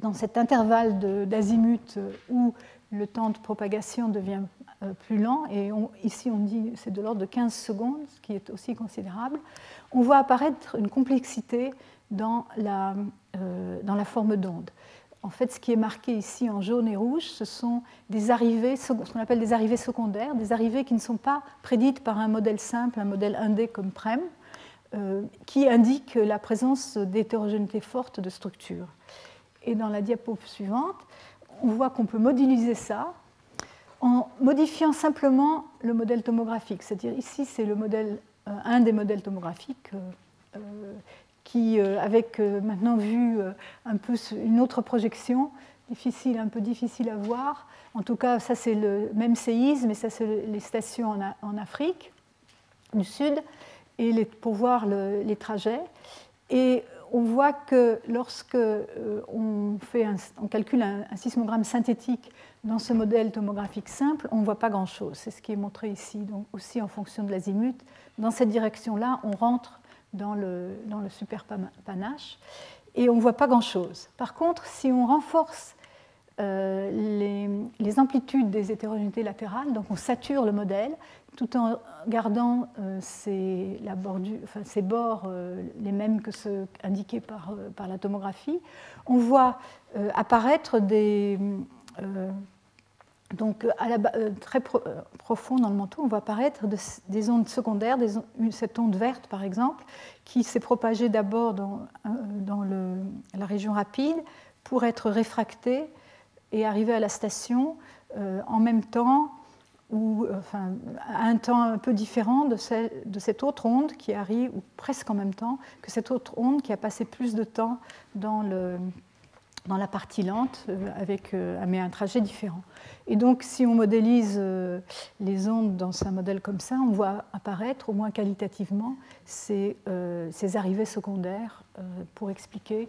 Speaker 2: dans cet intervalle d'azimut où le temps de propagation devient euh, plus lent, et ici on dit c'est de l'ordre de 15 secondes, ce qui est aussi considérable, on voit apparaître une complexité dans la, euh, dans la forme d'onde. En fait, ce qui est marqué ici en jaune et rouge, ce sont des arrivées, ce qu'on appelle des arrivées secondaires, des arrivées qui ne sont pas prédites par un modèle simple, un modèle 1D comme PREM, euh, qui indique la présence d'hétérogénéité forte de structure. Et dans la diapo suivante, on voit qu'on peut modéliser ça en modifiant simplement le modèle tomographique. C'est-à-dire ici, c'est euh, un des modèles tomographiques qui, euh, avec euh, maintenant vu euh, un peu une autre projection, difficile, un peu difficile à voir. En tout cas, ça c'est le même séisme, et ça c'est les stations en, Afrique du Sud, et pour voir les trajets. Et on voit que lorsque on, fait on calcule un, un, sismogramme synthétique dans ce modèle tomographique simple, on ne voit pas grand-chose. C'est ce qui est montré ici, donc aussi en fonction de l'azimut. Dans cette direction-là, on rentre dans le, dans le super panache, et on ne voit pas grand-chose. Par contre, si on renforce euh, les, les, amplitudes des hétérogénéités latérales, donc on sature le modèle, tout en gardant euh, ces, bords euh, les mêmes que ceux indiqués par, par la tomographie, on voit apparaître des donc, la, euh, très euh, profond dans le manteau, on voit apparaître des ondes secondaires, cette onde verte par exemple, qui s'est propagée d'abord dans, euh, dans la région rapide pour être réfractée et arriver à la station en même temps ou enfin, à un temps un peu différent de, de, cette autre onde qui arrive, ou presque en même temps, que cette autre onde qui a passé plus de temps dans, le, dans la partie lente, euh, avec euh, mais un trajet différent. Et donc, si on modélise euh, les ondes dans un modèle comme ça, on voit apparaître, au moins qualitativement, ces, ces arrivées secondaires pour expliquer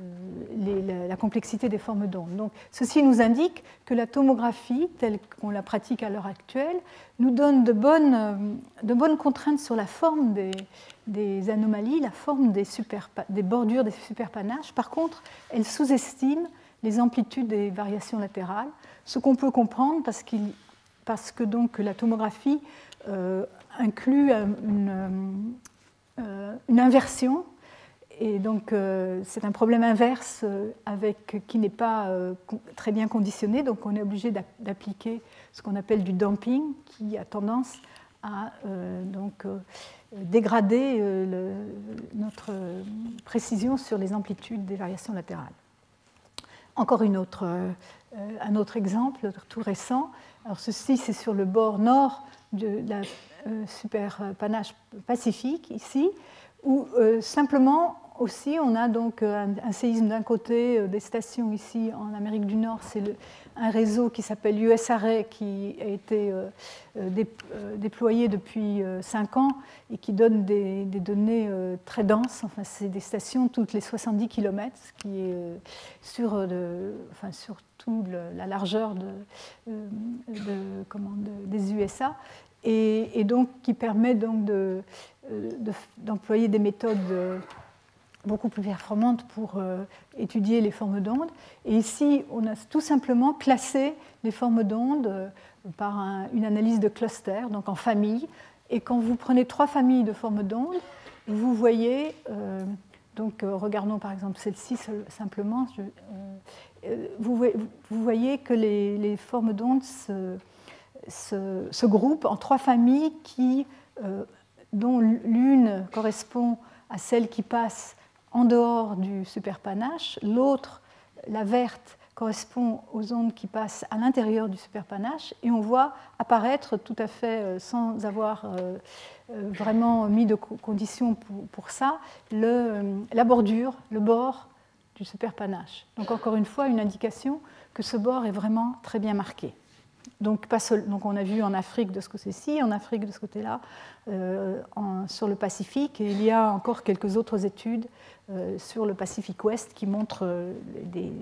Speaker 2: euh, la, complexité des formes d'ondes. Donc, ceci nous indique que la tomographie, telle qu'on la pratique à l'heure actuelle, nous donne de bonnes, euh, contraintes sur la forme des, anomalies, la forme des, bordures des superpanaches. Par contre, elle sous-estime les amplitudes des variations latérales, ce qu'on peut comprendre parce, que donc, la tomographie euh, inclut une inversion et donc, euh, c'est un problème inverse euh, avec, qui n'est pas euh, très bien conditionné. Donc, on est obligé d'appliquer ce qu'on appelle du damping, qui a tendance à donc, dégrader notre précision sur les amplitudes des variations latérales. Encore une autre, un autre exemple, tout récent. Alors, ceci, c'est sur le bord nord de la super panache pacifique, ici, où simplement aussi, on a donc euh, un, séisme d'un côté, euh, des stations ici en Amérique du Nord, c'est un réseau qui s'appelle USARE qui a été euh, déployé depuis 5 ans et qui donne des, données très denses. Enfin, c'est des stations toutes les 70 km, ce qui est sur, toute la largeur de, des USA. Et, donc qui permet donc d'employer des méthodes beaucoup plus performante pour euh, étudier les formes d'ondes. Et ici, on a tout simplement classé les formes d'ondes euh, par une analyse de cluster, donc en famille. Et quand vous prenez trois familles de formes d'ondes, vous voyez, euh, donc regardons par exemple celle-ci simplement, vous, voyez que les, formes d'ondes se, se, groupent en trois familles qui, dont l'une correspond à celle qui passe en dehors du superpanache. L'autre, la verte, correspond aux ondes qui passent à l'intérieur du superpanache. Et on voit apparaître tout à fait, euh, sans avoir euh, euh, vraiment mis de conditions pour, ça, la bordure, le bord du superpanache. Donc encore une fois, une indication que ce bord est vraiment très bien marqué. Donc, pas donc, on a vu en Afrique de ce côté-ci, en Afrique de ce côté-là, sur le Pacifique, et il y a encore quelques autres études sur le Pacifique Ouest qui montre euh, des,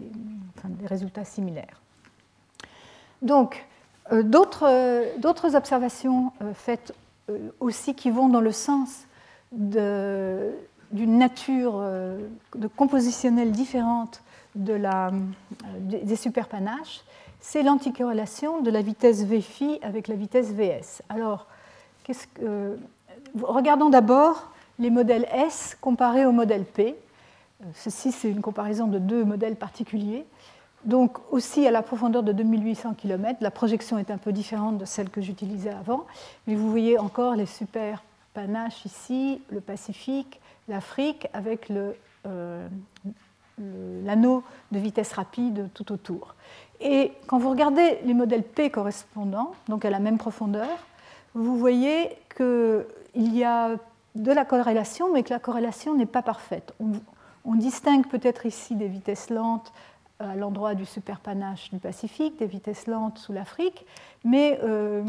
Speaker 2: résultats similaires. Donc, euh, d'autres observations faites aussi qui vont dans le sens d'une nature de compositionnelle différente de la, des superpanaches, c'est l'anticorrélation de la vitesse Vφ avec la vitesse Vs. Alors, regardons d'abord les modèles S comparés au modèle P. Euh, ceci, c'est une comparaison de deux modèles particuliers. Donc aussi à la profondeur de 2800 km, la projection est un peu différente de celle que j'utilisais avant, mais vous voyez encore les super panaches ici, le Pacifique, l'Afrique, avec euh, l'anneau de vitesse rapide tout autour. Et quand vous regardez les modèles P correspondants, donc à la même profondeur, vous voyez qu'il y a de la corrélation, mais que la corrélation n'est pas parfaite. On, distingue peut-être ici des vitesses lentes à l'endroit du superpanache du Pacifique, des vitesses lentes sous l'Afrique, mais euh,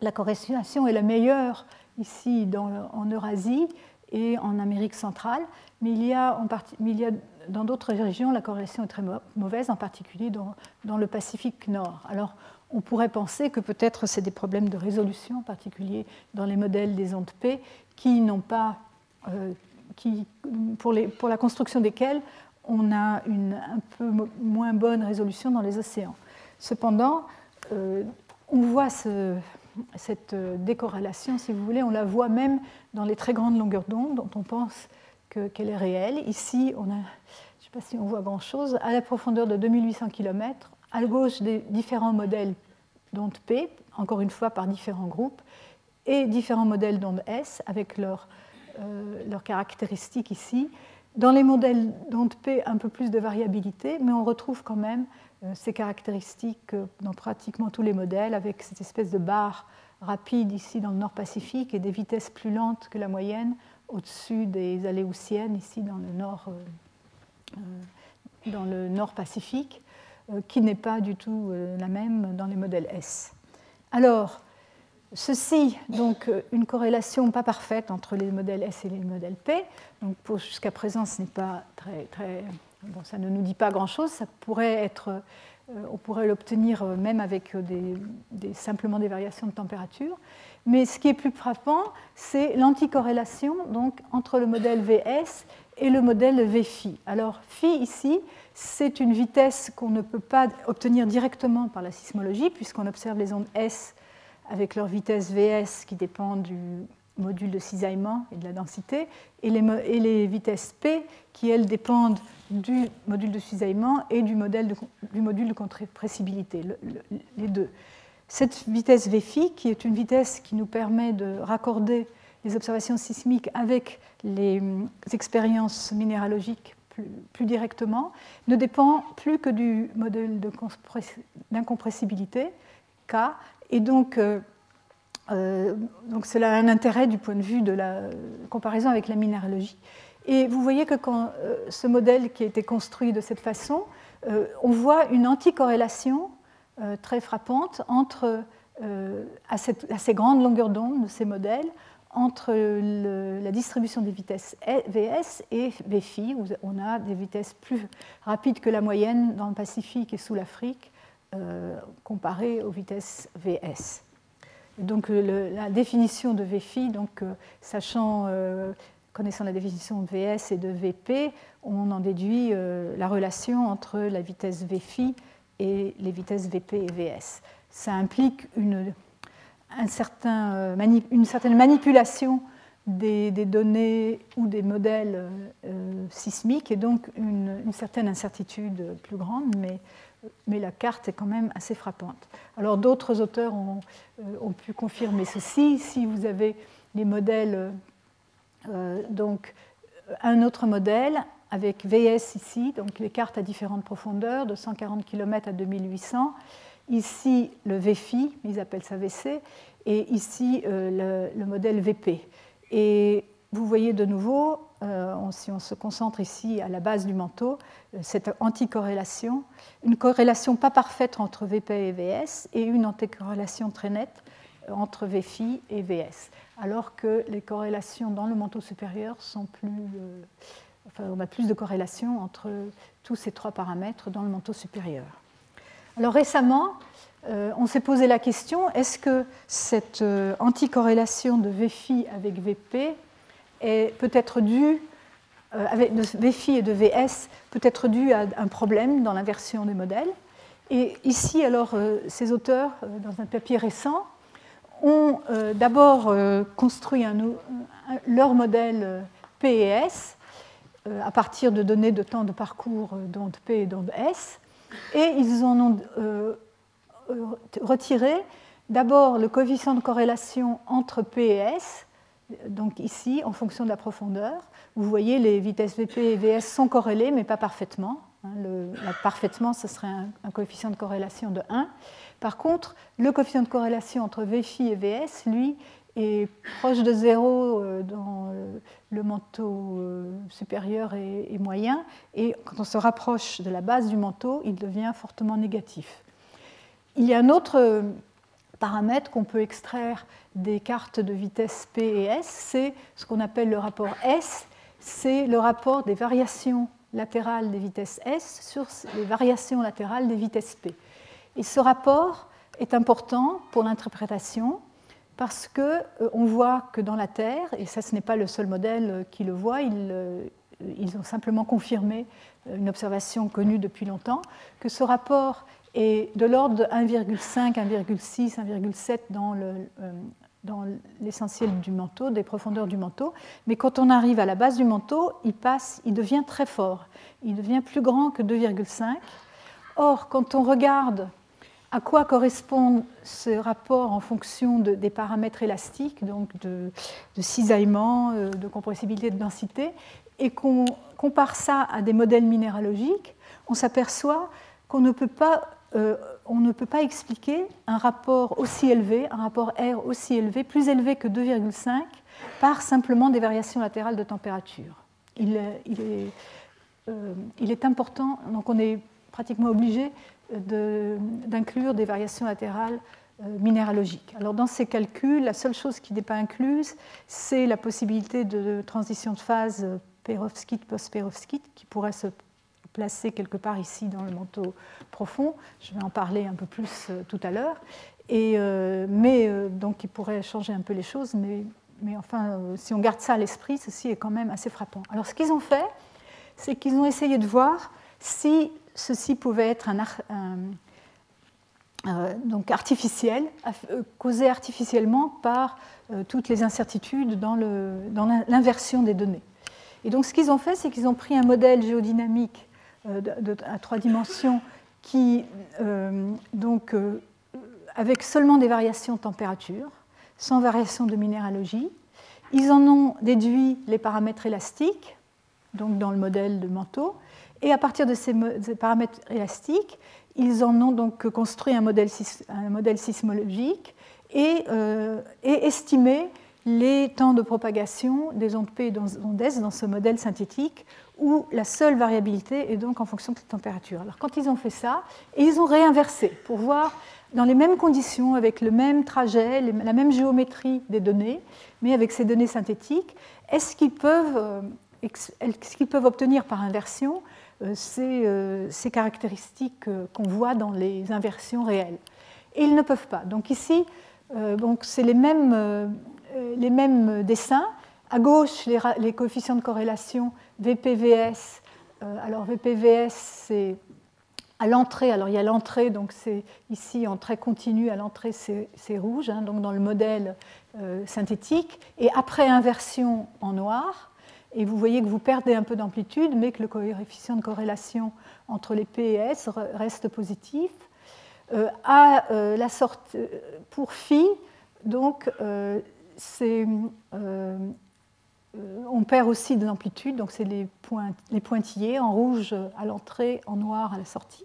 Speaker 2: la corrélation est la meilleure ici en Eurasie et en Amérique centrale, mais il y a, dans d'autres régions la corrélation est très mauvaise, en particulier dans, dans le Pacifique Nord. Alors on pourrait penser que peut-être c'est des problèmes de résolution, en particulier dans les modèles des ondes P, qui n'ont pas, euh, pour, la construction desquels on a une un peu moins bonne résolution dans les océans. Cependant, euh, on voit cette décorrélation, si vous voulez, on la voit même dans les très grandes longueurs d'onde dont on pense qu'elle est réelle. Ici, on a, je ne sais pas si on voit grand-chose, à la profondeur de 2800 km, gauche des différents modèles d'ondes P, encore une fois par différents groupes, et différents modèles d'ondes S avec leurs, euh, caractéristiques ici. Dans les modèles d'onde P, un peu plus de variabilité, mais on retrouve quand même ces caractéristiques dans pratiquement tous les modèles, avec cette espèce de barre rapide ici dans le nord Pacifique et des vitesses plus lentes que la moyenne au-dessus des aléoutiennes, ici dans le nord, dans le nord Pacifique, qui n'est pas du tout la même dans les modèles S. Alors, Ceci, donc, euh, une corrélation pas parfaite entre les modèles S et les modèles P. Donc, jusqu'à présent, ce n'est pas très, très, bon, ça ne nous dit pas grand-chose. Ça pourrait être, euh, on pourrait l'obtenir euh, même avec simplement des variations de température. Mais ce qui est plus frappant, c'est l'anticorrélation donc entre le modèle VS et le modèle VFI. Alors, phi ici, c'est une vitesse qu'on ne peut pas obtenir directement par la sismologie, puisqu'on observe les ondes S avec leur vitesse VS qui dépend du module de cisaillement et de la densité, et les, vitesses P qui, elles, dépendent du module de cisaillement et du, modèle du module de compressibilité, les deux. Cette vitesse VFI, qui est une vitesse qui nous permet de raccorder les observations sismiques avec les hum, expériences minéralogiques plus, directement, ne dépend plus que du modèle d'incompressibilité, K, et donc, euh, euh, donc cela a un intérêt du point de vue de la comparaison avec la minéralogie. Et vous voyez que quand euh, ce modèle qui a été construit de cette façon, on voit une anticorrélation très frappante entre, à, ces grandes longueurs d'onde de ces modèles entre la distribution des vitesses VS et VFI, où on a des vitesses plus rapides que la moyenne dans le Pacifique et sous l'Afrique, euh, comparé aux vitesses VS. Donc la définition de VFI, donc, euh, sachant, euh, connaissant la définition de VS et de VP, on en déduit la relation entre la vitesse VFI et les vitesses VP et VS. Ça implique une, certain, une certaine manipulation des, données ou des modèles sismiques et donc une, certaine incertitude plus grande, mais mais la carte est quand même assez frappante. Alors d'autres auteurs ont, euh, pu confirmer ceci. Si vous avez les modèles, euh, donc un autre modèle avec VS ici, donc les cartes à différentes profondeurs, de 140 km à 2800. Ici le VFI, ils appellent ça VC, et ici euh, le, le modèle VP. Et vous voyez de nouveau, euh, si on se concentre ici à la base du manteau, euh, cette anticorrélation, une corrélation pas parfaite entre VP et VS et une anticorrélation très nette entre VFI et VS, alors que les corrélations dans le manteau supérieur sont plus. enfin, on a plus de corrélations entre tous ces trois paramètres dans le manteau supérieur. Alors récemment, on s'est posé la question est-ce que cette anticorrélation de VFI avec VP peut-être dû, euh, de et de VS, peut être dû à un problème dans l'inversion des modèles. Et ici, alors, euh, ces auteurs, euh, dans un papier récent, ont d'abord construit leur modèle P et S à partir de données de temps de parcours d'onde P et d'onde S. Et ils en ont retiré d'abord le coefficient de corrélation entre P et S, donc ici, en fonction de la profondeur, vous voyez les vitesses VP et VS sont corrélées, mais pas parfaitement. Hein, parfaitement, ce serait un, coefficient de corrélation de 1. Par contre, le coefficient de corrélation entre VFI et VS, lui, est proche de 0 euh, dans euh, le manteau euh, supérieur et moyen, et quand on se rapproche de la base du manteau, il devient fortement négatif. Il y a un autre paramètre qu'on peut extraire des cartes de vitesse P et S, c'est ce qu'on appelle le rapport S, c'est le rapport des variations latérales des vitesses S sur les variations latérales des vitesses P. Et ce rapport est important pour l'interprétation parce qu'on euh, voit que dans la Terre, et ça ce n'est pas le seul modèle euh, qui le voit, ils, euh, ils ont simplement confirmé une observation connue depuis longtemps, que ce rapport est de l'ordre de 1,5, 1,6, 1,7 dans dans l'essentiel du manteau, des profondeurs du manteau. Mais quand on arrive à la base du manteau, il passe, il devient très fort. Il devient plus grand que 2,5. Or, quand on regarde à quoi correspond ce rapport en fonction des paramètres élastiques, donc de, cisaillement, euh, de compressibilité, de densité, et qu'on compare ça à des modèles minéralogiques, on s'aperçoit qu'on ne peut pas euh, expliquer un rapport aussi élevé, un rapport R aussi élevé, plus élevé que 2,5, par simplement des variations latérales de température. Il, euh, il est, important, donc on est pratiquement obligé d'inclure des variations latérales euh, minéralogiques. Alors dans ces calculs, la seule chose qui n'est pas incluse, c'est la possibilité de transition de phase perovskite-post-perovskite qui pourrait se placé quelque part ici dans le manteau profond. Je vais en parler un peu plus euh, tout à l'heure. Et, euh, mais euh, donc il pourrait changer un peu les choses, mais, mais enfin, si on garde ça à l'esprit, ceci est quand même assez frappant. Alors ce qu'ils ont fait, c'est qu'ils ont essayé de voir si ceci pouvait être un, donc artificiel, causé artificiellement par toutes les incertitudes dans l'inversion des données. Et donc ce qu'ils ont fait, c'est qu'ils ont pris un modèle géodynamique euh, à trois dimensions qui, euh, donc, euh, avec seulement des variations de température, sans variation de minéralogie. Ils en ont déduit les paramètres élastiques, donc dans le modèle de manteau, et à partir de ces, paramètres élastiques, ils en ont donc construit un modèle, un modèle sismologique et, et estimé les temps de propagation des ondes P et des ondes S dans ce modèle synthétique où la seule variabilité est donc en fonction de la température. Alors quand ils ont fait ça, ils ont réinversé pour voir dans les mêmes conditions, avec le même trajet, la même géométrie des données, mais avec ces données synthétiques, est-ce qu'ils peuvent, euh, est peuvent obtenir par inversion euh, euh, ces, caractéristiques qu'on voit dans les inversions réelles Et ils ne peuvent pas. Donc ici, donc c'est les mêmes, les mêmes dessins. À gauche, les, coefficients de corrélation VPVS. Euh, alors VPVS, c'est à l'entrée, alors il y a l'entrée, donc c'est ici en trait continu, à l'entrée c'est rouge, hein, donc dans le modèle euh, synthétique, et après inversion en noir, et vous voyez que vous perdez un peu d'amplitude, mais que le coefficient de corrélation entre les P et S reste positif. Euh, à la sorte, pour phi, donc euh, on perd aussi de l'amplitude, donc c'est les, pointillés en rouge à l'entrée, en noir à la sortie.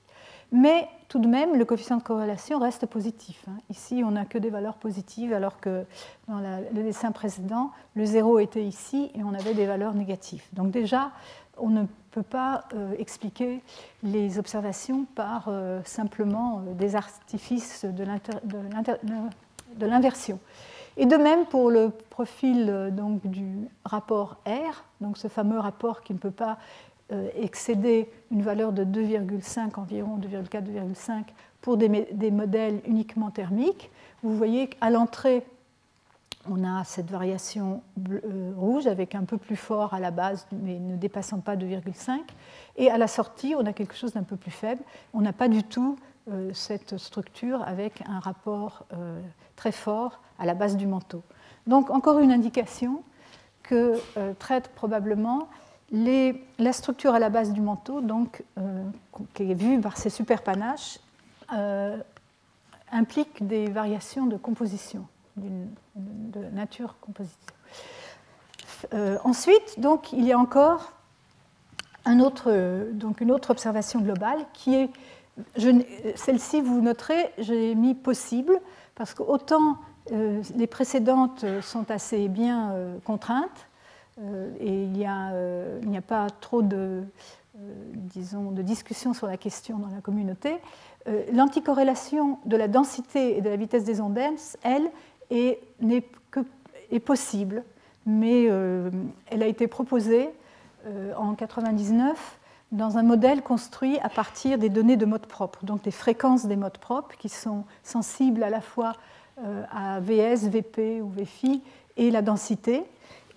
Speaker 2: Mais tout de même, le coefficient de corrélation reste positif. Hein. Ici, on n'a que des valeurs positives, alors que dans le dessin précédent, le zéro était ici et on avait des valeurs négatives. Donc déjà, on ne peut pas euh, expliquer les observations par euh, simplement des artifices de l'inversion. Et de même pour le profil euh, donc, du rapport R, donc ce fameux rapport qui ne peut pas euh, excéder une valeur de 2,5 environ, 2,4, 2,5 pour des, modèles uniquement thermiques. Vous voyez qu'à l'entrée, on a cette variation euh, rouge avec un peu plus fort à la base, mais ne dépassant pas 2,5. Et à la sortie, on a quelque chose d'un peu plus faible. On n'a pas du tout cette structure avec un rapport très fort à la base du manteau. Donc encore une indication que euh, traite probablement la structure à la base du manteau, donc, euh, qui est vue par ces superpanaches, euh, implique des variations de composition, de nature composition. ensuite, donc, il y a encore une autre observation globale qui est, celle-ci, vous noterez, j'ai mis possible, parce qu'autant euh, les précédentes sont assez bien euh, contraintes euh, et il n'y a, pas trop de, disons, de discussion sur la question dans la communauté. L'anticorrélation de la densité et de la vitesse des ondes, elle, est, est possible, mais elle a été proposée en 1999 dans un modèle construit à partir des données de mode propre, donc des fréquences des modes propres qui sont sensibles à la fois euh, à VS, VP ou VFI et la densité.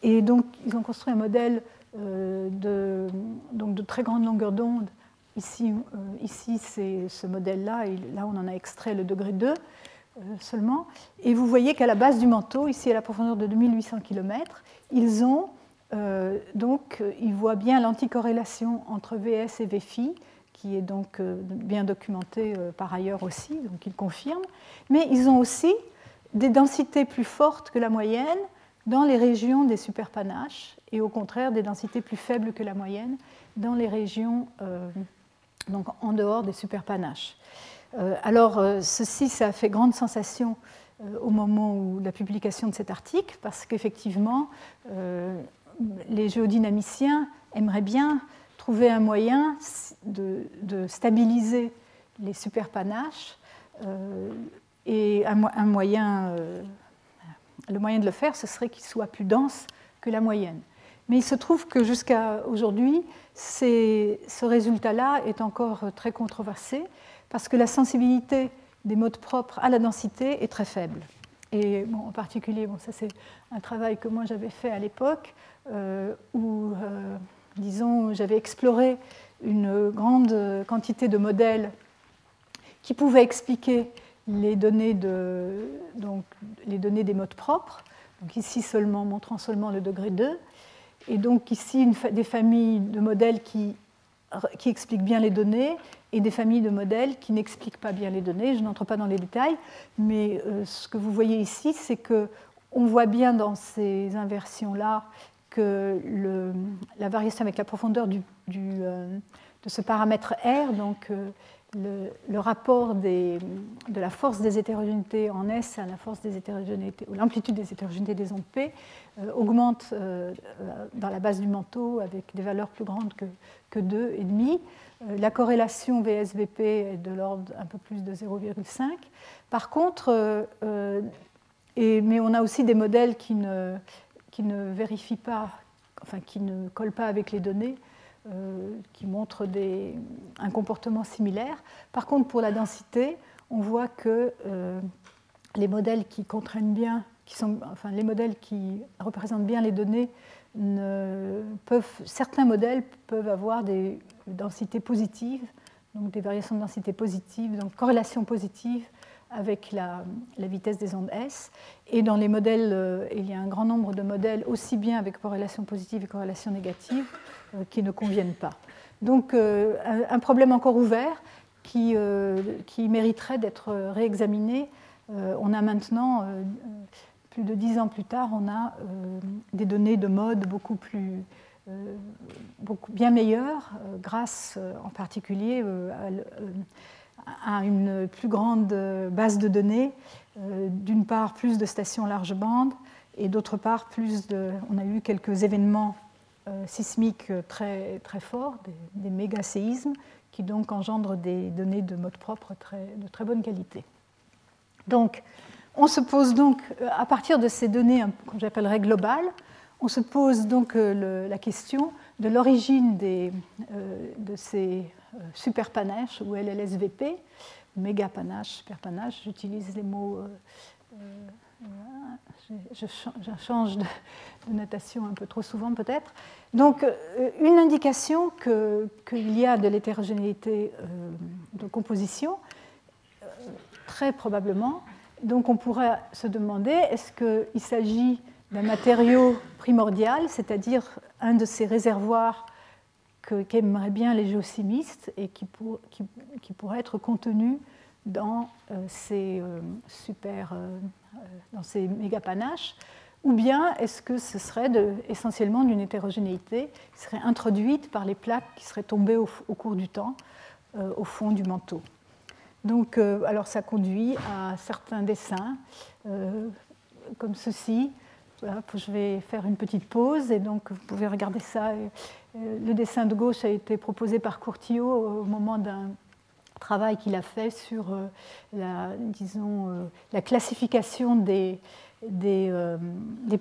Speaker 2: Et donc, ils ont construit un modèle euh, de, donc de très grande longueur d'onde. Ici, euh, ici c'est ce modèle-là, là, on en a extrait le degré 2 seulement. Et vous voyez qu'à la base du manteau, ici à la profondeur de 2800 km, ils ont donc, ils voient bien l'anticorrélation entre VS et VFI, qui est donc bien documentée par ailleurs aussi, donc ils confirment. Mais ils ont aussi des densités plus fortes que la moyenne dans les régions des superpanaches et au contraire des densités plus faibles que la moyenne dans les régions donc en dehors des superpanaches. alors ceci, ça a fait grande sensation au moment où la publication de cet article parce qu'effectivement, les géodynamiciens aimeraient bien trouver un moyen de, stabiliser les superpanaches euh, et un, moyen, euh, le moyen de le faire, ce serait qu'il soit plus dense que la moyenne. Mais il se trouve que jusqu'à aujourd'hui, ce résultat-là est encore très controversé parce que la sensibilité des modes propres à la densité est très faible. Et en particulier, bon, ça c'est un travail que moi j'avais fait à l'époque, euh, où, euh, disons, j'avais exploré une grande quantité de modèles qui pouvaient expliquer les données, de, donc, les données des modes propres, donc ici seulement, montrant seulement le degré 2, et donc ici une, des familles de modèles qui, qui expliquent bien les données, et des familles de modèles qui n'expliquent pas bien les données. Je n'entre pas dans les détails, mais euh, ce que vous voyez ici, c'est que on voit bien dans ces inversions-là que le, la variation avec la profondeur du, euh, de ce paramètre R, donc euh, le, rapport de la force des hétérogénéités en S à la force des hétérogénéités, ou l'amplitude des hétérogénéités des ondes P, augmente dans la base du manteau avec des valeurs plus grandes que, que 2,5. Euh, la corrélation VSVP est de l'ordre un peu plus de 0,5. Par contre, euh, euh, mais on a aussi des modèles qui ne vérifient pas, enfin qui ne collent pas avec les données, qui montrent un comportement similaire. Par contre, pour la densité, on voit que les modèles qui contraignent bien, qui sont, enfin les modèles qui représentent bien les données, peuvent, certains modèles peuvent avoir des densités positives, donc des variations de densité positives, donc corrélation positive avec la, vitesse des ondes S. Et dans les modèles, euh, il y a un grand nombre de modèles aussi bien avec corrélation positive et corrélation négative euh, qui ne conviennent pas. Donc euh, un, problème encore ouvert qui, qui mériterait d'être réexaminé. on a maintenant plus de dix ans plus tard, on a des données de mode beaucoup plus, euh, beaucoup, bien meilleure euh, grâce euh, en particulier à, une plus grande base de données, d'une part plus de stations large bande et d'autre part plus de... On a eu quelques événements sismiques très, très forts, des, des méga-séismes, qui donc engendrent des données de mode propre très, de très bonne qualité. Donc, on se pose donc, à partir de ces données que j'appellerais globales, on se pose donc euh, la question de l'origine euh, de ces euh, superpanaches ou LLSVP, méga panache, super panache, j'utilise les mots, je, change de, notation un peu trop souvent peut-être. Donc une indication qu'il y a de l'hétérogénéité de composition, très probablement. Donc on pourrait se demander, est-ce qu'il s'agit d'un matériau primordial, c'est-à-dire un de ces réservoirs qu'aimeraient bien les géocimistes et qui, qui, pourrait être contenu dans euh, ces euh, super, euh, dans ces mégapanaches, ou bien est-ce que ce serait essentiellement d'une hétérogénéité qui serait introduite par les plaques qui seraient tombées au, cours du temps au fond du manteau. Donc, alors ça conduit à certains dessins comme ceci, je vais faire une petite pause et donc vous pouvez regarder ça. Le dessin de gauche a été proposé par Courtillot au moment d'un travail qu'il a fait sur euh, la, disons, euh, la classification des, des, euh,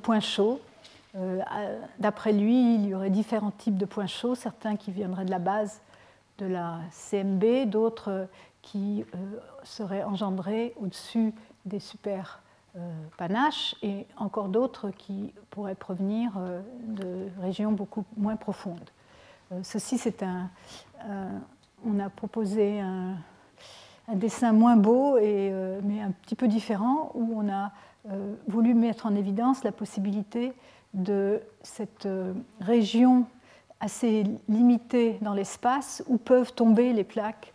Speaker 2: points chauds. D'après lui, il y aurait différents types de points chauds, certains qui viendraient de la base de la CMB, d'autres qui seraient engendrés au-dessus des super euh, panache et encore d'autres qui pourraient provenir de régions beaucoup moins profondes. Ceci, c'est un. On a proposé un, dessin moins beau, et, mais un petit peu différent, où on a voulu mettre en évidence la possibilité de cette région assez limitée dans l'espace où peuvent tomber les plaques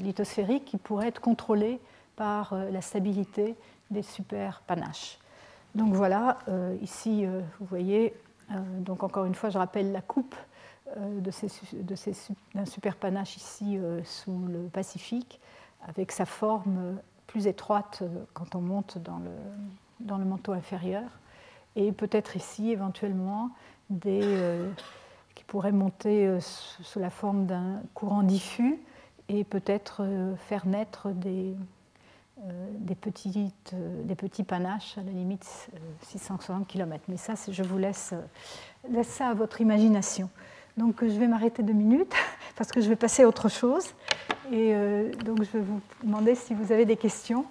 Speaker 2: lithosphériques qui pourraient être contrôlées par la stabilité des super panaches. Donc voilà, ici, vous voyez, donc encore une fois, je rappelle la coupe d'un super panache ici sous le Pacifique, avec sa forme plus étroite quand on monte dans le, dans le manteau inférieur, et peut-être ici éventuellement des, qui pourraient monter sous la forme d'un courant diffus et peut-être faire naître des, euh, des, petites, euh, des petits panaches, à la limite 660 euh, km. Mais ça, je vous laisse, laisse ça à votre imagination. Donc je vais m'arrêter deux minutes *laughs* parce que je vais passer à autre chose. Et donc je vais vous demander si vous avez des questions.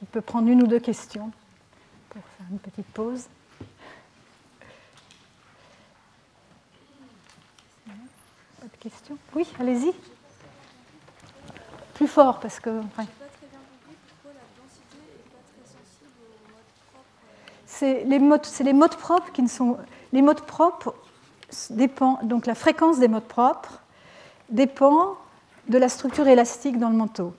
Speaker 2: Je peux prendre une ou deux questions pour faire une petite pause. Pas de questions Oui, allez-y. Plus fort parce que c'est les modes, les modes propres qui ne sont. Les modes propres donc la fréquence des modes propres dépend de la structure élastique dans le manteau.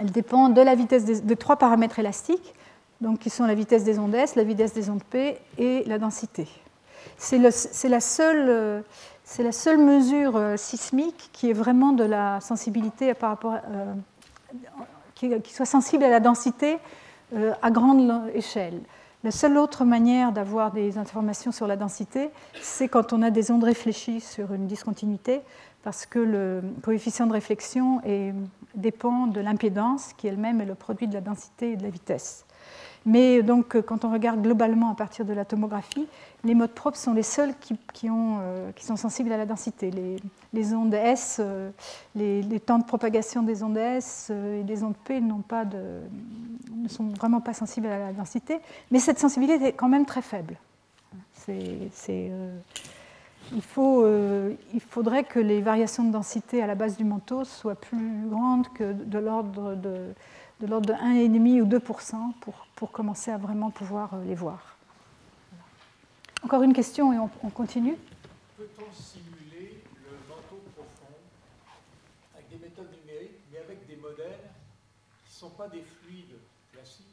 Speaker 2: Elle dépend de la vitesse de trois paramètres élastiques, donc qui sont la vitesse des ondes S, la vitesse des ondes P et la densité. C'est la, seule, mesure euh, sismique qui est vraiment de la sensibilité euh, qui, soit sensible à la densité euh, à grande échelle. La seule autre manière d'avoir des informations sur la densité, c'est quand on a des ondes réfléchies sur une discontinuité, parce que le coefficient de réflexion dépend de l'impédance, qui elle-même est le produit de la densité et de la vitesse. Mais donc, quand on regarde globalement à partir de la tomographie, les modes propres sont les seuls qui, euh, sont sensibles à la densité. Les, ondes S, euh, les, temps de propagation des ondes S euh, et des ondes P ne sont vraiment pas sensibles à la densité, mais cette sensibilité est quand même très faible. il, faudrait que les variations de densité à la base du manteau soient plus grandes que de l'ordre de, de de 1,5 ou 2 pour, pour commencer à vraiment pouvoir les voir. Encore une question et on, continue.
Speaker 3: Peut-on simuler le manteau profond avec des méthodes numériques, mais avec des modèles qui ne sont pas des fluides classiques?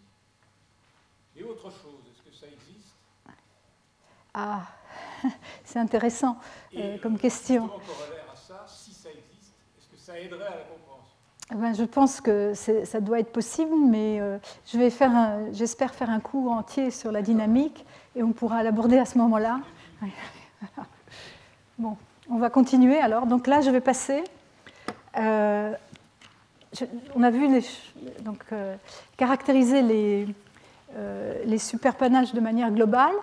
Speaker 3: Et autre chose, est-ce que ça existe?
Speaker 2: Ah, *laughs* c'est intéressant euh, comme question.
Speaker 3: corollaire à ça, si ça existe, est-ce que ça aiderait à la compréhension
Speaker 2: ben, je pense que ça doit être possible, mais euh, je vais faire j'espère faire un cours entier sur la dynamique et on pourra l'aborder à ce moment-là. *laughs* Bon, on va continuer alors. Donc là, je vais passer. Euh, on a vu les, donc, euh, caractériser les, les superpanaches de manière globale.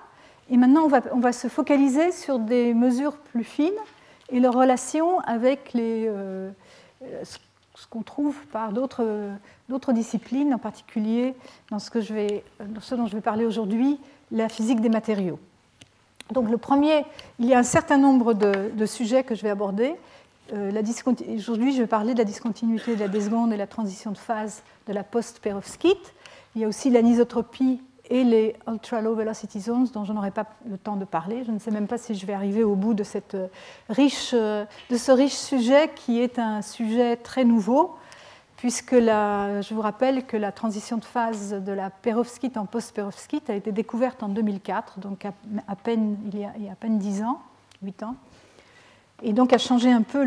Speaker 2: Et maintenant, on va, on va, se focaliser sur des mesures plus fines et leur relation avec les, ce qu'on trouve par d'autres disciplines, en particulier dans ce, que je vais, dans ce dont je vais parler aujourd'hui, la physique des matériaux. Donc le premier, il y a un certain nombre de, sujets que je vais aborder. Euh, aujourd'hui, je vais parler de la discontinuité de la déseconde et la transition de phase de la post-perovskite. Il y a aussi l'anisotropie et les ultra-low velocity zones dont je n'aurai pas le temps de parler. Je ne sais même pas si je vais arriver au bout de, cette riche, de ce riche sujet qui est un sujet très nouveau puisque je vous rappelle que la transition de phase de la perovskite en post-perovskite a été découverte en 2004, donc à, peine, il, y a, à peine 10 ans, 8 ans, et donc a changé un peu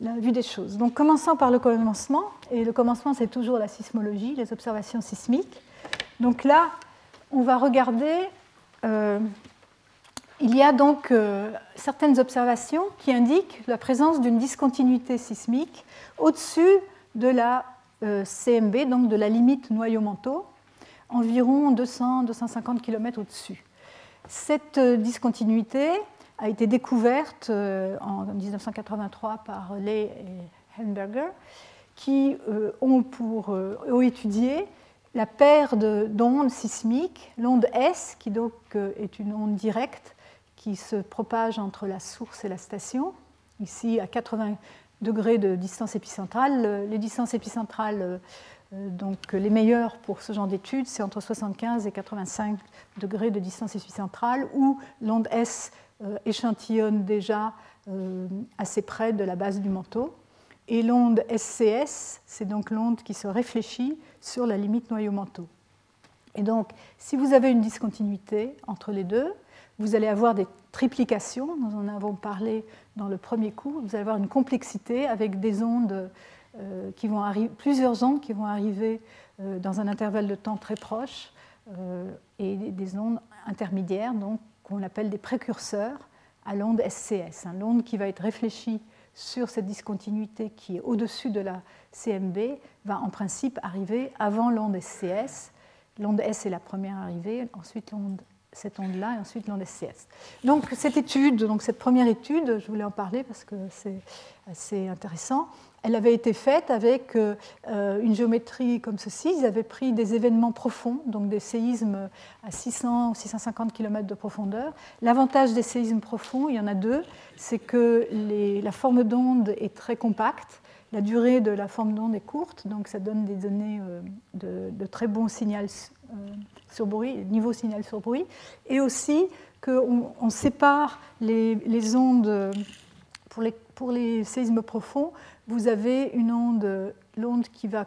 Speaker 2: la vue des choses. Donc commençons par le commencement, et le commencement c'est toujours la sismologie, les observations sismiques. Donc là, on va regarder, euh, il y a donc euh, certaines observations qui indiquent la présence d'une discontinuité sismique au-dessus de la euh, CMB, donc de la limite noyau-manteau, environ 200-250 km au-dessus. Cette discontinuité a été découverte en 1983 par Ley et Helmberger, qui ont, pour, ont étudié la paire d'ondes sismiques, l'onde S, qui donc est une onde directe qui se propage entre la source et la station, ici à 80 degrés de distance épicentrale. Les distances épicentrales, euh, donc les meilleures pour ce genre d'études, c'est entre 75 et 85 degrés de distance épicentrale, où l'onde S euh, échantillonne déjà euh, assez près de la base du manteau. Et l'onde SCS, c'est donc l'onde qui se réfléchit sur la limite noyau-manteau. Et donc, si vous avez une discontinuité entre les deux, vous allez avoir des triplications, nous en avons parlé dans le premier coup, vous allez avoir une complexité avec des ondes euh, qui vont arriver, plusieurs ondes qui vont arriver euh, dans un intervalle de temps très proche euh, et des ondes intermédiaires, donc qu'on appelle des précurseurs à l'onde SCS, hein, l'onde qui va être réfléchie sur cette discontinuité qui est au-dessus de la CMB va en principe arriver avant l'onde SCS. L'onde S est la première arrivée, ensuite cette onde-là et ensuite l'onde SCS. Donc cette étude, donc cette première étude, je voulais en parler parce que c'est assez intéressant. Elle avait été faite avec euh, une géométrie comme ceci. Ils avaient pris des événements profonds, donc des séismes à 600 ou 650 km de profondeur. L'avantage des séismes profonds, il y en a deux, c'est que la forme d'onde est très compacte, la durée de la forme d'onde est courte, donc ça donne des données euh, de, très bon signal euh, sur bruit, niveau signal sur bruit, et aussi qu'on sépare les, ondes pour les séismes profonds vous avez une onde, l'onde qui va,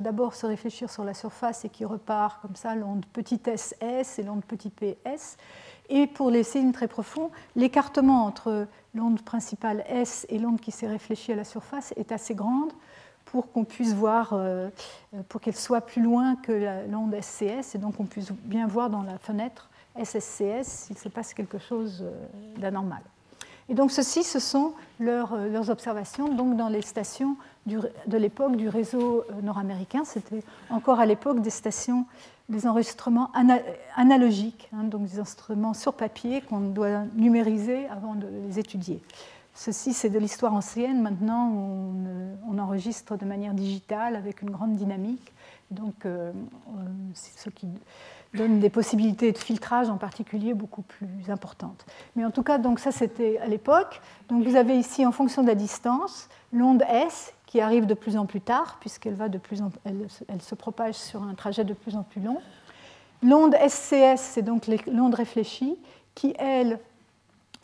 Speaker 2: d'abord se réfléchir sur la surface et qui repart comme ça, l'onde petit s et l'onde petit p s. Et pour les séismes très profonds, l'écartement entre l'onde principale S et l'onde qui s'est réfléchie à la surface est assez grande pour qu'on puisse voir, euh, pour qu'elle soit plus loin que l'onde SCS et donc on puisse bien voir dans la fenêtre SSCS s'il se passe quelque chose euh, d'anormal. Et donc ceci, ce sont leurs, euh, observations donc dans les stations de l'époque du réseau euh, nord-américain. C'était encore à l'époque des stations, des enregistrements analogiques, hein, donc des instruments sur papier qu'on doit numériser avant de les étudier. Ceci, c'est de l'histoire ancienne. Maintenant, on, enregistre de manière digitale avec une grande dynamique. Donc, euh, qui donne des possibilités de filtrage en particulier beaucoup plus importantes. Mais en tout cas, donc ça c'était à l'époque. Donc vous avez ici, en fonction de la distance, l'onde S qui arrive de plus en plus tard, puisqu'elle va de plus en, elle, se propage sur un trajet de plus en plus long. L'onde SCS, c'est donc l'onde réfléchie, qui elle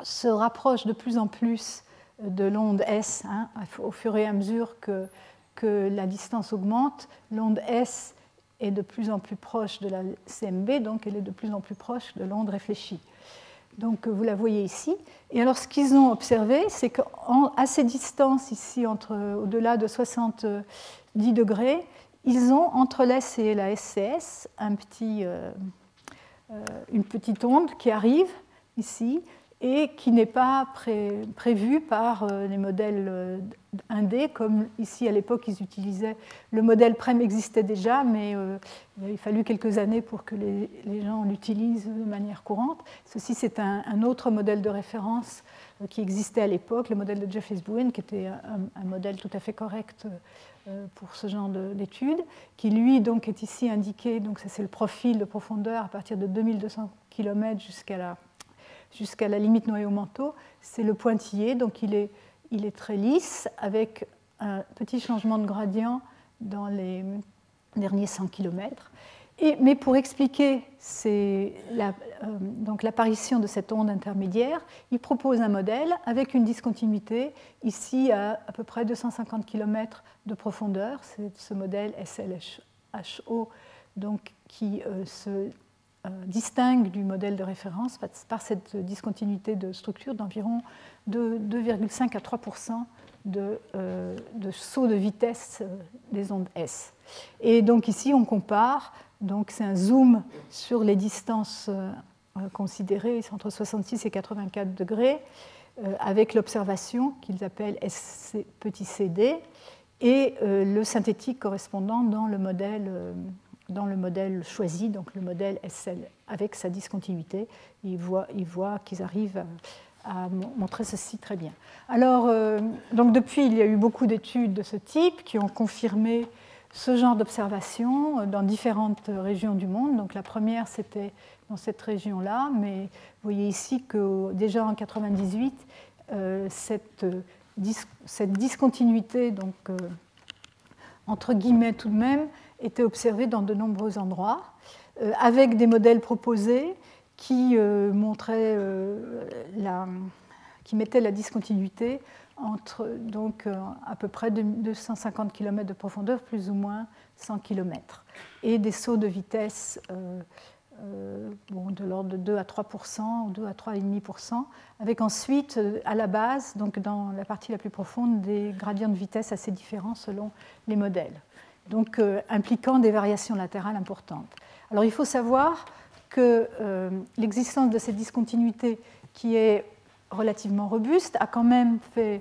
Speaker 2: se rapproche de plus en plus de l'onde S, hein, au fur et à mesure que, que la distance augmente. L'onde S est de plus en plus proche de la CMB, donc elle est de plus en plus proche de l'onde réfléchie. Donc vous la voyez ici. Et alors ce qu'ils ont observé, c'est qu'à ces distances ici, au-delà de 70 degrés, ils ont entre l'S et la SCS euh, euh, une petite onde qui arrive ici et qui n'est pas prévu par euh, les modèles 1D, euh, comme ici à l'époque ils utilisaient. Le modèle PREM existait déjà, mais euh, il a fallu quelques années pour que les, gens l'utilisent de manière courante. Ceci, c'est un, autre modèle de référence qui existait à l'époque, le modèle de Jeffries Bowen, qui était un, modèle tout à fait correct pour ce genre d'études, qui lui donc est ici indiqué, donc c'est le profil de profondeur à partir de 2200 km jusqu'à la jusqu'à la limite noyau-manteau, c'est le pointillé, donc il est, il est très lisse, avec un petit changement de gradient dans les derniers 100 km. Et, mais pour expliquer euh, l'apparition de cette onde intermédiaire, il propose un modèle avec une discontinuité, ici à à peu près 250 km de profondeur. C'est ce modèle SLHO donc, qui euh, se distingue du modèle de référence par cette discontinuité de structure d'environ 2,5 à 3 de, euh, de, saut de vitesse euh, des ondes S. Et donc ici, on compare, donc c'est un zoom sur les distances considérées, c'est entre 66 et 84 degrés, avec l'observation qu'ils appellent SC, petit cd, et le synthétique correspondant dans le modèle dans le modèle choisi, donc le modèle SL avec sa discontinuité. Ils voient, qu'ils arrivent à, montrer ceci très bien. Alors, euh, donc depuis, il y a eu beaucoup d'études de ce type qui ont confirmé ce genre d'observation dans différentes régions du monde. Donc la première, c'était dans cette région-là, mais vous voyez ici que déjà en 98, euh, cette, discontinuité, donc euh, entre guillemets tout de même, était observé dans de nombreux endroits, euh, avec des modèles proposés qui, euh, montraient, euh, la, qui mettaient la discontinuité entre donc, à peu près 250 km de profondeur, plus ou moins 100 km, et des sauts de vitesse de l'ordre de 2 à 3 ou 2 à 3,5% avec ensuite à la base, donc dans la partie la plus profonde, des gradients de vitesse assez différents selon les modèles, donc impliquant des variations latérales importantes. Alors il faut savoir que l'existence de cette discontinuité qui est relativement robuste, a quand même euh,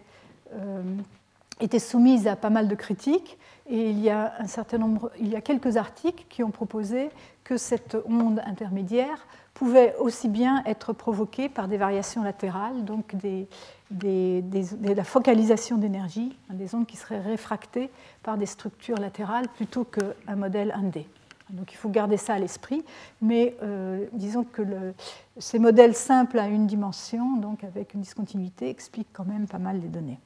Speaker 2: été soumise à pas mal de critiques. Et il y, a un certain nombre, il y a quelques articles qui ont proposé que cette onde intermédiaire pouvait aussi bien être provoquée par des variations latérales, donc des, de la focalisation d'énergie, hein, des ondes qui seraient réfractées par des structures latérales plutôt qu'un modèle 1D. Donc il faut garder ça à l'esprit, mais euh, disons que ces modèles simples à une dimension, donc avec une discontinuité, expliquent quand même pas mal les données.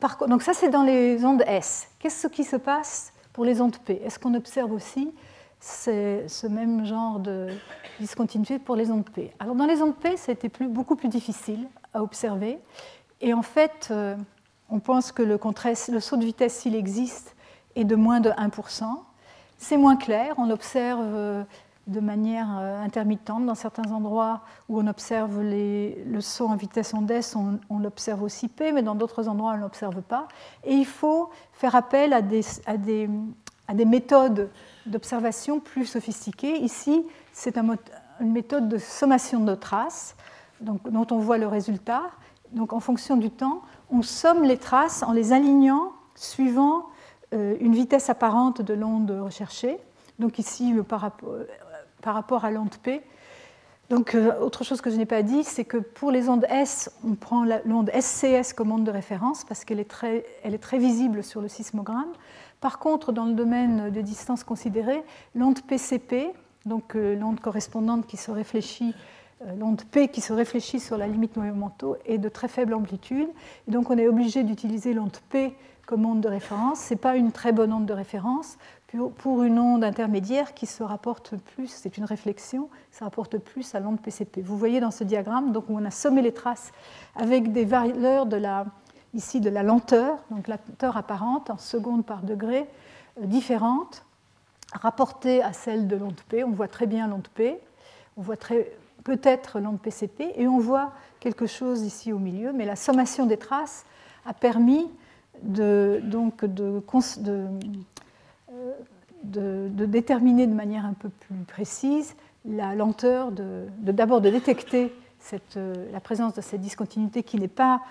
Speaker 2: Par, donc ça c'est dans les ondes S. Qu'est-ce qui se passe pour les ondes P Est-ce qu'on observe aussi ce même genre de discontinuité pour les ondes P Alors dans les ondes P, ça a été plus, beaucoup plus difficile à observer, et en fait, euh, on pense que le, le saut de vitesse, s'il existe, est de moins de 1%. C'est moins clair, on observe euh, de manière euh, intermittente dans certains endroits où on observe le saut en vitesse onde S, on, l'observe aussi P, mais dans d'autres endroits on ne l'observe pas. Et il faut faire appel à des, méthodes d'observation plus sophistiquées. Ici, c'est une méthode de sommation de traces, dont on voit le résultat. Donc en fonction du temps, on somme les traces en les alignant suivant euh, une vitesse apparente de l'onde recherchée. Donc ici, par, rapport, à l'onde P. Donc, euh, autre chose que je n'ai pas dit, c'est que pour les ondes S, on prend l'onde SCS comme onde de référence parce qu'elle est, très, visible sur le sismogramme. Par contre, dans le domaine des distances considérées, l'onde PCP, donc euh, l'onde correspondante qui se réfléchit, l'onde P qui se réfléchit sur la limite noyau est de très faible amplitude. Et donc, on est obligé d'utiliser l'onde P comme onde de référence. Ce n'est pas une très bonne onde de référence pour une onde intermédiaire qui se rapporte plus, c'est une réflexion, ça rapporte plus à l'onde PCP. Vous voyez dans ce diagramme, donc, où on a sommé les traces avec des valeurs de la, ici de la lenteur, donc la lenteur apparente en secondes par degré, euh, différentes, rapportées à celle de l'onde P. On voit très bien l'onde P, on voit peut-être l'onde PCP, et on voit quelque chose ici au milieu, mais la sommation des traces a permis de, donc de, de, déterminer de manière un peu plus précise la lenteur, d'abord de, détecter cette, la présence de cette discontinuité qui n'est pas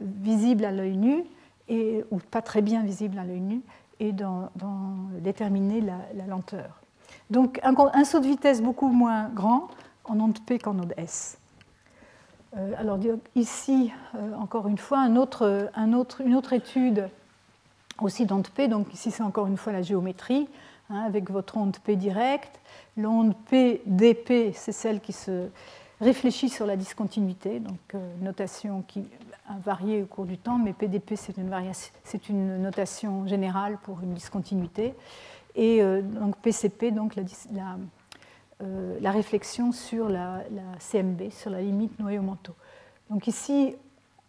Speaker 2: visible à l'œil nu, et, ou pas très bien visible à l'œil nu, et d'en déterminer la, lenteur. Donc un, un, saut de vitesse beaucoup moins grand en onde P qu'en onde S. Euh, alors ici, euh, encore une fois, une autre étude aussi d'onde P. Donc ici, c'est encore une fois la géométrie, hein, avec votre onde P directe. L'onde P dP, c'est celle qui se réfléchit sur la discontinuité, donc euh, notation qui a varié au cours du temps, mais PDP, c'est une, une, notation générale pour une discontinuité. Et donc PCP, donc la, la euh, la réflexion sur la, CMB, sur la limite noyau-manteau. Donc ici,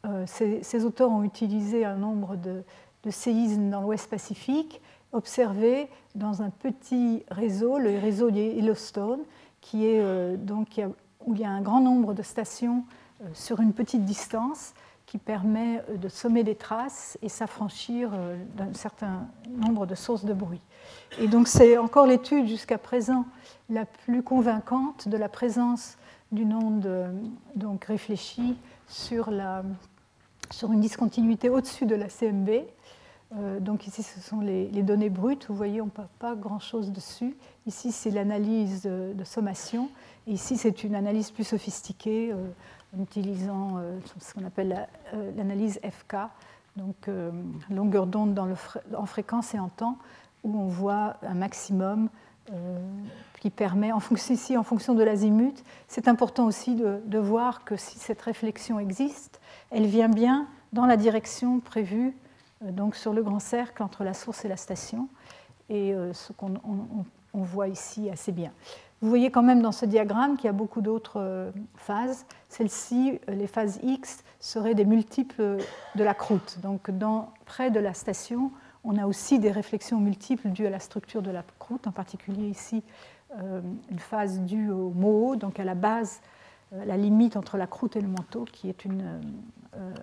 Speaker 2: euh, ces, auteurs ont utilisé un nombre de, séismes dans l'Ouest Pacifique, observés dans un petit réseau, le réseau Yellowstone, qui est, euh, donc, où il y a un grand nombre de stations sur une petite distance qui permet de sommer des traces et s'affranchir d'un certain nombre de sources de bruit. Et donc c'est encore l'étude jusqu'à présent la plus convaincante de la présence d'une onde donc réfléchie sur, la, sur une discontinuité au-dessus de la CMB. Euh, donc ici, ce sont les, données brutes. Vous voyez, on ne peut pas grand-chose dessus. Ici, c'est l'analyse de, sommation. Ici, c'est une analyse plus sophistiquée euh, en utilisant euh, ce qu'on appelle l'analyse FK, donc longueur d'onde en fréquence et en temps, où on voit un maximum qui permet, en fonction, ici en fonction de l'azimut, c'est important aussi de, voir que si cette réflexion existe, elle vient bien dans la direction prévue donc sur le grand cercle entre la source et la station, et euh, ce qu'on on, voit ici assez bien. Vous voyez quand même dans ce diagramme qu'il y a beaucoup d'autres phases. Celles-ci, les phases X, seraient des multiples de la croûte. Donc près de la station, on a aussi des réflexions multiples dues à la structure de la croûte, en particulier ici une phase due au moho, donc à la base, la limite entre la croûte et le manteau, qui est une,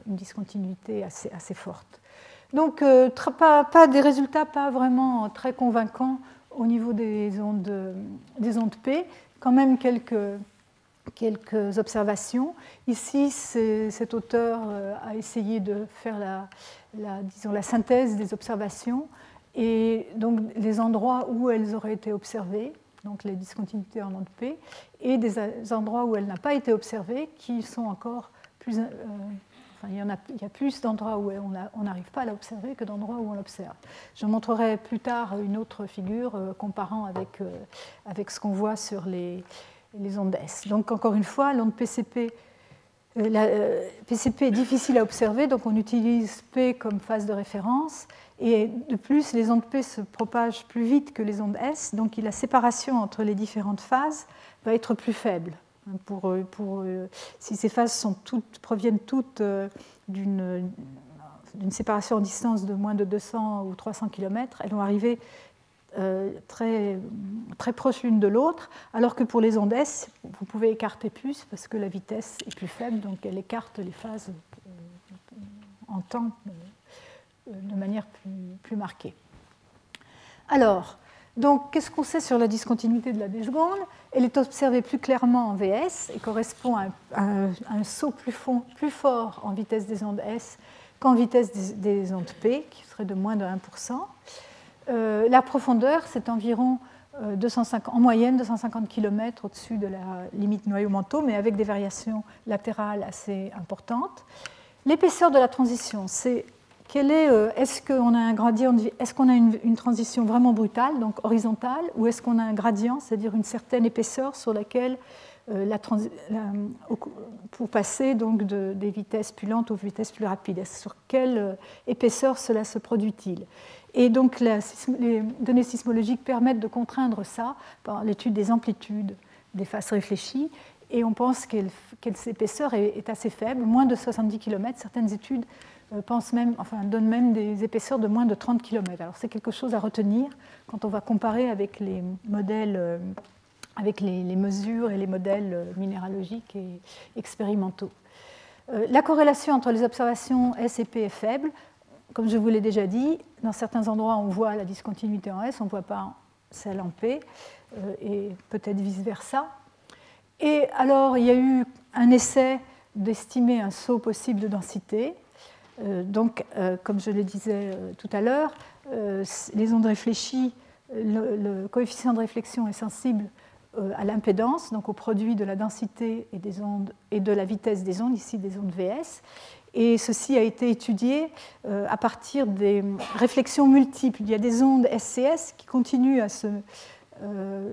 Speaker 2: discontinuité assez, forte. Donc pas, des résultats pas vraiment très convaincants au niveau des ondes, des ondes P, quand même quelques quelques observations. Ici, cet auteur euh, a essayé de faire la, disons, la synthèse des observations et donc les endroits où elles auraient été observées, donc les discontinuités en onde P, et des endroits où elles n'ont pas été observées, qui sont encore plus... Euh, il, y a, plus d'endroits où on n'arrive pas à l'observer que d'endroits où on l'observe. Je montrerai plus tard une autre figure euh, comparant avec, avec ce qu'on voit sur les, ondes S. Donc encore une fois, l'onde euh, PCP euh, est difficile à observer, donc on utilise P comme phase de référence. Et de plus, les ondes P se propagent plus vite que les ondes S, donc la séparation entre les différentes phases va être plus faible. Pour, euh, pour, si ces phases proviennent toutes d'une séparation en distance de moins de 200 ou 300 km, elles vont arriver euh, très, proches l'une de l'autre, alors que pour les ondes S, vous pouvez écarter plus parce que la vitesse est plus faible, donc elle écarte les phases euh, en temps euh, de manière plus, marquée. Alors, donc, qu'est-ce qu'on sait sur la discontinuité de la seconde Elle est observée plus clairement en VS et correspond à un, saut plus, fort en vitesse des ondes S qu'en vitesse des, des, ondes P, qui serait de moins de 1%. Euh, la profondeur, c'est environ 250, euh, en moyenne 250 km au-dessus de la limite noyau-manteau, mais avec des variations latérales assez importantes. L'épaisseur de la transition, c'est quelle euh, est-ce qu'on a une, transition vraiment brutale, donc horizontale, ou est-ce qu'on a un gradient, c'est-à-dire une certaine épaisseur sur laquelle la, pour passer donc de, des vitesses plus lentes aux vitesses plus rapides. Sur quelle épaisseur cela se produit-il? Et donc les données sismologiques permettent de contraindre ça par l'étude des amplitudes des faces réfléchies. Et on pense que cette épaisseur est, assez faible, moins de 70 km. Certaines études euh, pensent même, enfin, donnent même des épaisseurs de moins de 30 km. Alors c'est quelque chose à retenir quand on va comparer avec les modèles, euh, avec les, mesures et les modèles euh, minéralogiques et expérimentaux. La corrélation entre les observations S et P est faible comme je vous l'ai déjà dit, dans certains endroits, on voit la discontinuité en S, on ne voit pas celle en P, euh, et peut-être vice-versa. Et alors, il y a eu un essai d'estimer un saut possible de densité. Euh, donc, euh, comme je le disais tout à l'heure, les ondes réfléchies, le, coefficient de réflexion est sensible à l'impédance, donc au produit de la densité et, des ondes, et de la vitesse des ondes, ici des ondes VS. Et ceci a été étudié euh, à partir des réflexions multiples. Il y a des ondes SCS qui continuent à se, euh,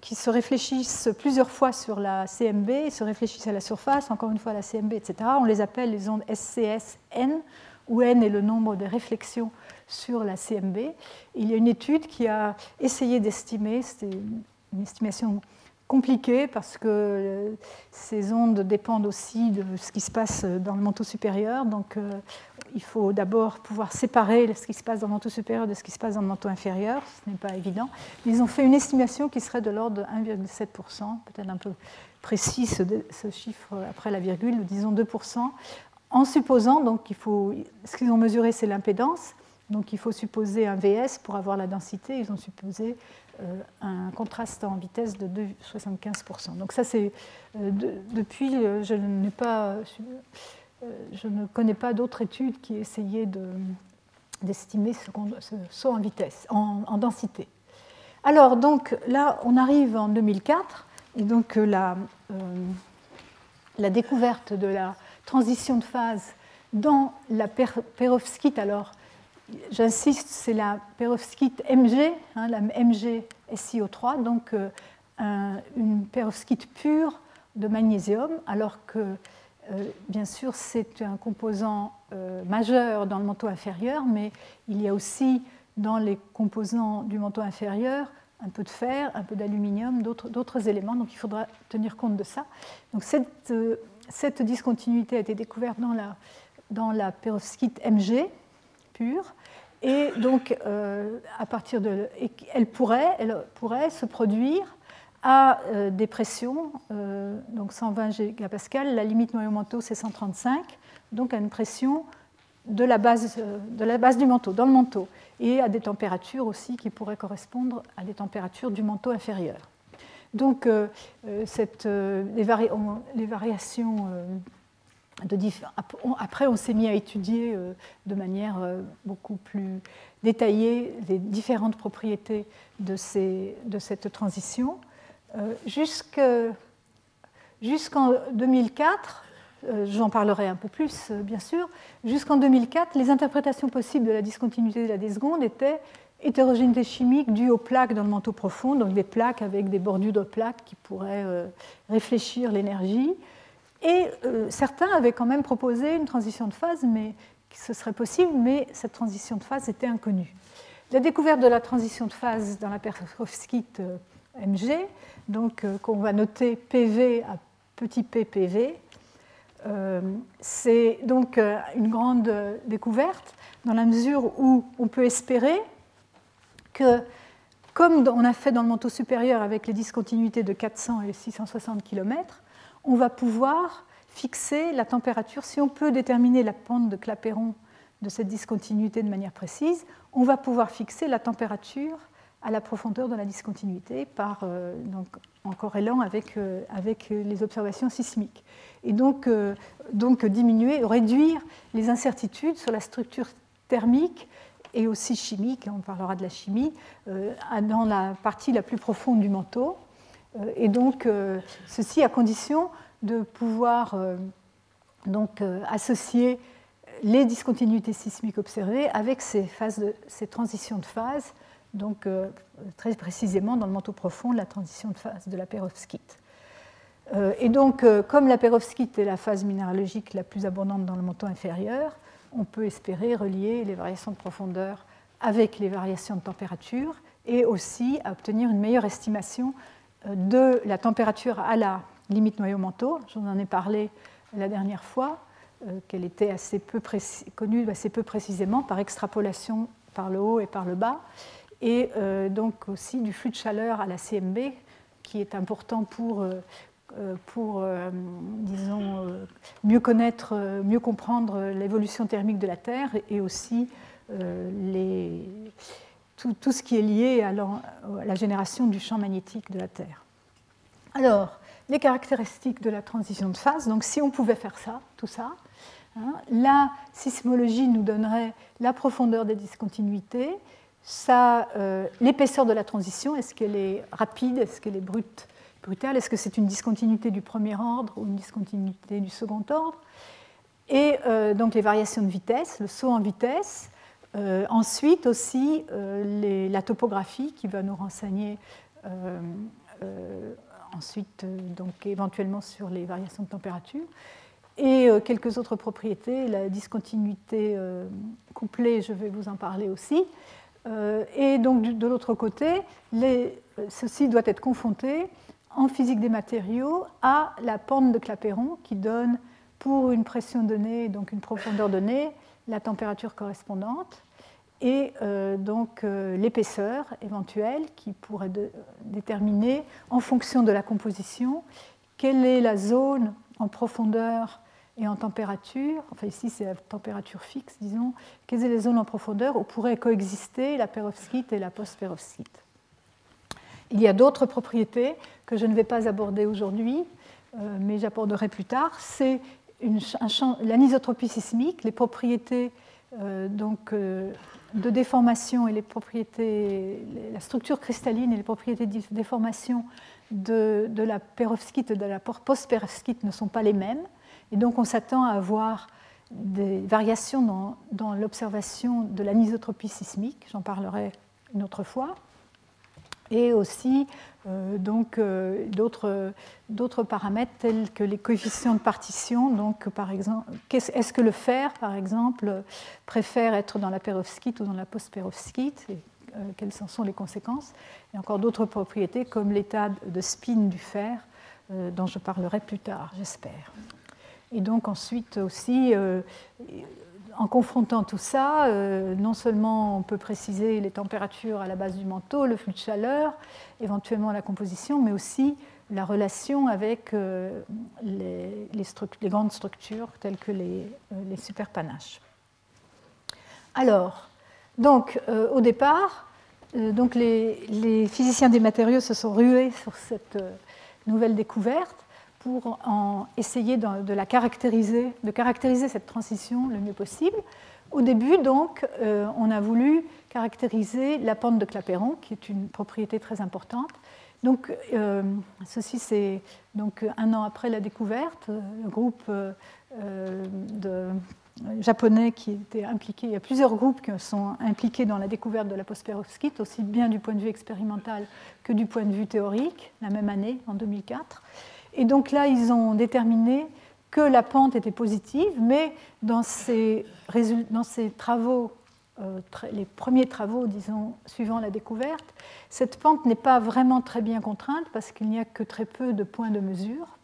Speaker 2: qui se réfléchissent plusieurs fois sur la CMB, se réfléchissent à la surface, encore une fois à la CMB, etc. On les appelle les ondes SCS-N, où N est le nombre de réflexions sur la CMB. Il y a une étude qui a essayé d'estimer, c'était une estimation compliqué parce que euh, ces ondes dépendent aussi de ce qui se passe dans le manteau supérieur. Donc euh, il faut d'abord pouvoir séparer ce qui se passe dans le manteau supérieur de ce qui se passe dans le manteau inférieur. Ce n'est pas évident. Ils ont fait une estimation qui serait de l'ordre de 1,7%, peut-être un peu précis ce, chiffre après la virgule, disons 2%, en supposant, donc il faut, ce qu'ils ont mesuré c'est l'impédance, donc il faut supposer un VS pour avoir la densité, ils ont supposé euh, un contraste en vitesse de 2,75%. Donc ça, c'est euh, depuis, euh, je pas, je ne connais pas d'autres études qui essayaient d'estimer ce, ce, saut en vitesse, en, densité. Alors donc là, on arrive en 2004 et donc la, la découverte de la transition de phase dans la perovskite, alors j'insiste, c'est la perovskite MG, hein, la MG SiO3, donc euh, une perovskite pure de magnésium, alors que euh, bien sûr c'est un composant euh, majeur dans le manteau inférieur, mais il y a aussi dans les composants du manteau inférieur un peu de fer, un peu d'aluminium, d'autres éléments, donc il faudra tenir compte de ça. Donc cette, cette discontinuité a été découverte dans la, dans la perovskite MG, pure. Et donc, à partir de, elle, pourrait, elle pourrait se produire à des pressions, donc 120 gigapascal, la limite noyau-manteau c'est 135, donc à une pression de la, base, de la base du manteau, dans le manteau, et à des températures aussi qui pourraient correspondre à des températures du manteau inférieur. Donc, euh, euh, cette, euh, les, variations après, on s'est mis à étudier de manière beaucoup plus détaillée les différentes propriétés de, de cette transition. Jusqu'en 2004, j'en parlerai un peu plus, bien sûr, jusqu'en 2004, les interprétations possibles de la discontinuité de la D seconde étaient hétérogénéité chimique due aux plaques dans le manteau profond, donc des plaques avec des bordures de plaques qui pourraient euh, réfléchir l'énergie. Et euh, certains avaient quand même proposé une transition de phase, mais ce serait possible, mais cette transition de phase était inconnue. La découverte de la transition de phase dans la perovskite euh, MG, donc qu'on va noter PV à petit p PV, c'est donc une grande découverte dans la mesure où on peut espérer que, comme on a fait dans le manteau supérieur avec les discontinuités de 400 et 660 km, on va pouvoir fixer la température. Si on peut déterminer la pente de Clapeyron de cette discontinuité de manière précise, on va pouvoir fixer la température à la profondeur de la discontinuité par, euh, donc, en corrélant avec, euh, avec, les observations sismiques. Et donc, euh, donc diminuer, réduire les incertitudes sur la structure thermique et aussi chimique, on parlera de la chimie, euh, dans la partie la plus profonde du manteau. Euh, et donc, euh, ceci à condition de pouvoir donc, associer les discontinuités sismiques observées avec ces, phases ces transitions de phase, donc très précisément dans le manteau profond, la transition de phase de la perovskite. et donc, comme la perovskite est la phase minéralogique la plus abondante dans le manteau inférieur, on peut espérer relier les variations de profondeur avec les variations de température et aussi obtenir une meilleure estimation euh, de la température à la limite noyau-manteau. J'en en ai parlé la dernière fois, euh, qu'elle était assez peu connue assez peu précisément par extrapolation par le haut et par le bas, et euh, donc aussi du flux de chaleur à la CMB, qui est important pour, euh, pour, disons, mieux connaître, mieux comprendre l'évolution thermique de la Terre et aussi les, tout, ce qui est lié à la, génération du champ magnétique de la Terre. Alors, les caractéristiques de la transition de phase, donc si on pouvait faire ça, tout ça, hein, la sismologie nous donnerait la profondeur des discontinuités, l'épaisseur de la transition, est-ce qu'elle est rapide, est-ce qu'elle est brute, est-ce que c'est une discontinuité du premier ordre ou une discontinuité du second ordre Et euh, donc les variations de vitesse, le saut en vitesse. Euh, ensuite aussi euh, la topographie qui va nous renseigner ensuite donc éventuellement sur les variations de température et quelques autres propriétés, la discontinuité couplée, je vais vous en parler aussi. et donc de l'autre côté, ceci doit être confronté en physique des matériaux à la pente de Clapeyron qui donne pour une pression donnée, donc une profondeur donnée, la température correspondante et euh, donc euh, l'épaisseur éventuelle qui pourrait déterminer en fonction de la composition quelle est la zone en profondeur et en température, enfin ici c'est la température fixe, disons, quelles sont les zones en profondeur où pourraient coexister la perovskite et la post-perovskite. Il y a d'autres propriétés que je ne vais pas aborder aujourd'hui, euh, mais j'aborderai plus tard. C'est l'anisotropie sismique, les propriétés euh, donc, euh, de déformation et les propriétés, la structure cristalline et les propriétés de déformation de, la perovskite et de la post-perovskite ne sont pas les mêmes. Et donc on s'attend à avoir des variations dans, dans l'observation de l'anisotropie sismique, j'en parlerai une autre fois et aussi euh, donc euh, d'autres paramètres tels que les coefficients de partition. Donc, par exemple, est-ce que le fer, par exemple, préfère être dans la perovskite ou dans la post-perovskite euh, quelles en sont les conséquences? Et encore d'autres propriétés comme l'état de spin du fer, dont je parlerai plus tard, j'espère. Et donc ensuite aussi, en confrontant tout ça, euh, non seulement on peut préciser les températures à la base du manteau, le flux de chaleur, éventuellement la composition, mais aussi la relation avec euh, les, grandes structures telles que les, les superpanaches. Alors, donc, au départ, les, physiciens des matériaux se sont rués sur cette nouvelle découverte pour essayer de, la caractériser, de caractériser cette transition le mieux possible. Au début, donc, euh, on a voulu caractériser la pente de Clapeyron, qui est une propriété très importante. Donc, euh, ceci, c'est donc un an après la découverte, le groupe euh, japonais qui était impliqué, il y a plusieurs groupes qui sont impliqués dans la découverte de la postperovskite, aussi bien du point de vue expérimental que du point de vue théorique, la même année, en 2004. Et donc là, ils ont déterminé que la pente était positive, mais dans ces, travaux, euh, les premiers travaux, disons, suivant la découverte, cette pente n'est pas vraiment très bien contrainte parce qu'il n'y a que très peu de points de mesure.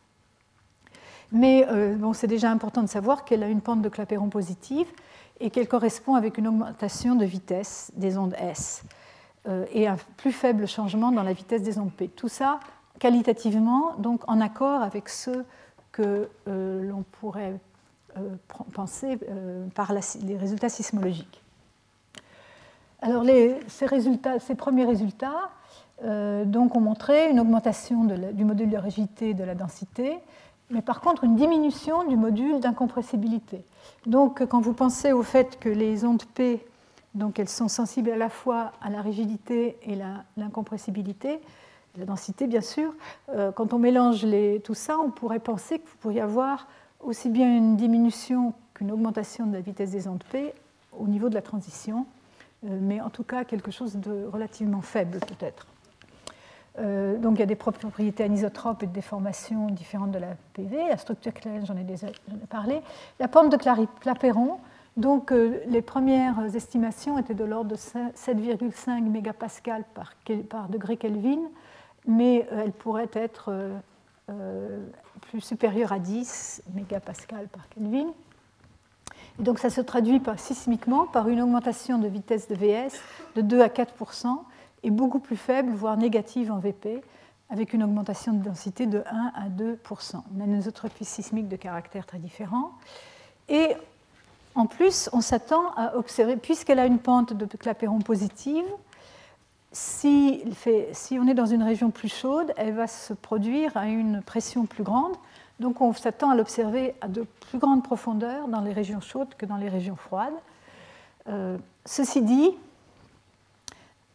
Speaker 2: Mais euh, bon, c'est déjà important de savoir qu'elle a une pente de Clapeyron positive et qu'elle correspond avec une augmentation de vitesse des ondes S euh, et un plus faible changement dans la vitesse des ondes P. Tout ça qualitativement donc en accord avec ce que euh, l'on pourrait euh, penser euh, par les résultats sismologiques. Alors ces, premiers résultats donc ont montré une augmentation du module de rigidité de la densité, mais par contre une diminution du module d'incompressibilité. Donc quand vous pensez au fait que les ondes P, donc elles sont sensibles à la fois à la rigidité et l'incompressibilité, la densité bien sûr, euh, quand on mélange tout ça, on pourrait penser que vous pourriez avoir aussi bien une diminution qu'une augmentation de la vitesse des ondes P au niveau de la transition, euh, mais en tout cas quelque chose de relativement faible peut-être. Euh, donc il y a des propriétés anisotropes et de déformation différentes de la PV. La structure claire, j'en ai déjà parlé. La pente de Clapeyron, donc les premières estimations étaient de l'ordre de 7,5 mégapascal par degré Kelvin mais euh, elle pourrait être euh, euh, plus supérieure à 10 mégapascal par Kelvin. Et donc ça se traduit par, sismiquement par une augmentation de vitesse de VS de 2 à 4% et beaucoup plus faible, voire négative en VP, avec une augmentation de densité de 1 à 2% On a une isotropie sismique de caractère très différent. Et en plus, on s'attend à observer, puisqu'elle a une pente de Clapeyron positive, si, on est dans une région plus chaude, elle va se produire à une pression plus grande. Donc on s'attend à l'observer à de plus grandes profondeurs dans les régions chaudes que dans les régions froides. Euh, ceci dit,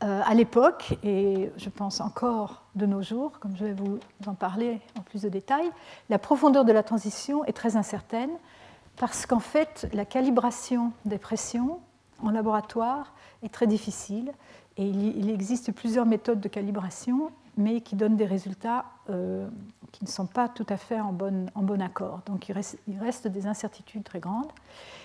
Speaker 2: euh, à l'époque, et je pense encore de nos jours, comme je vais vous en parler en plus de détails, la profondeur de la transition est très incertaine parce qu'en fait, la calibration des pressions en laboratoire est très difficile et il existe plusieurs méthodes de calibration, mais qui donnent des résultats euh, qui ne sont pas tout à fait en bon, accord. Donc il reste, il reste, des incertitudes très grandes.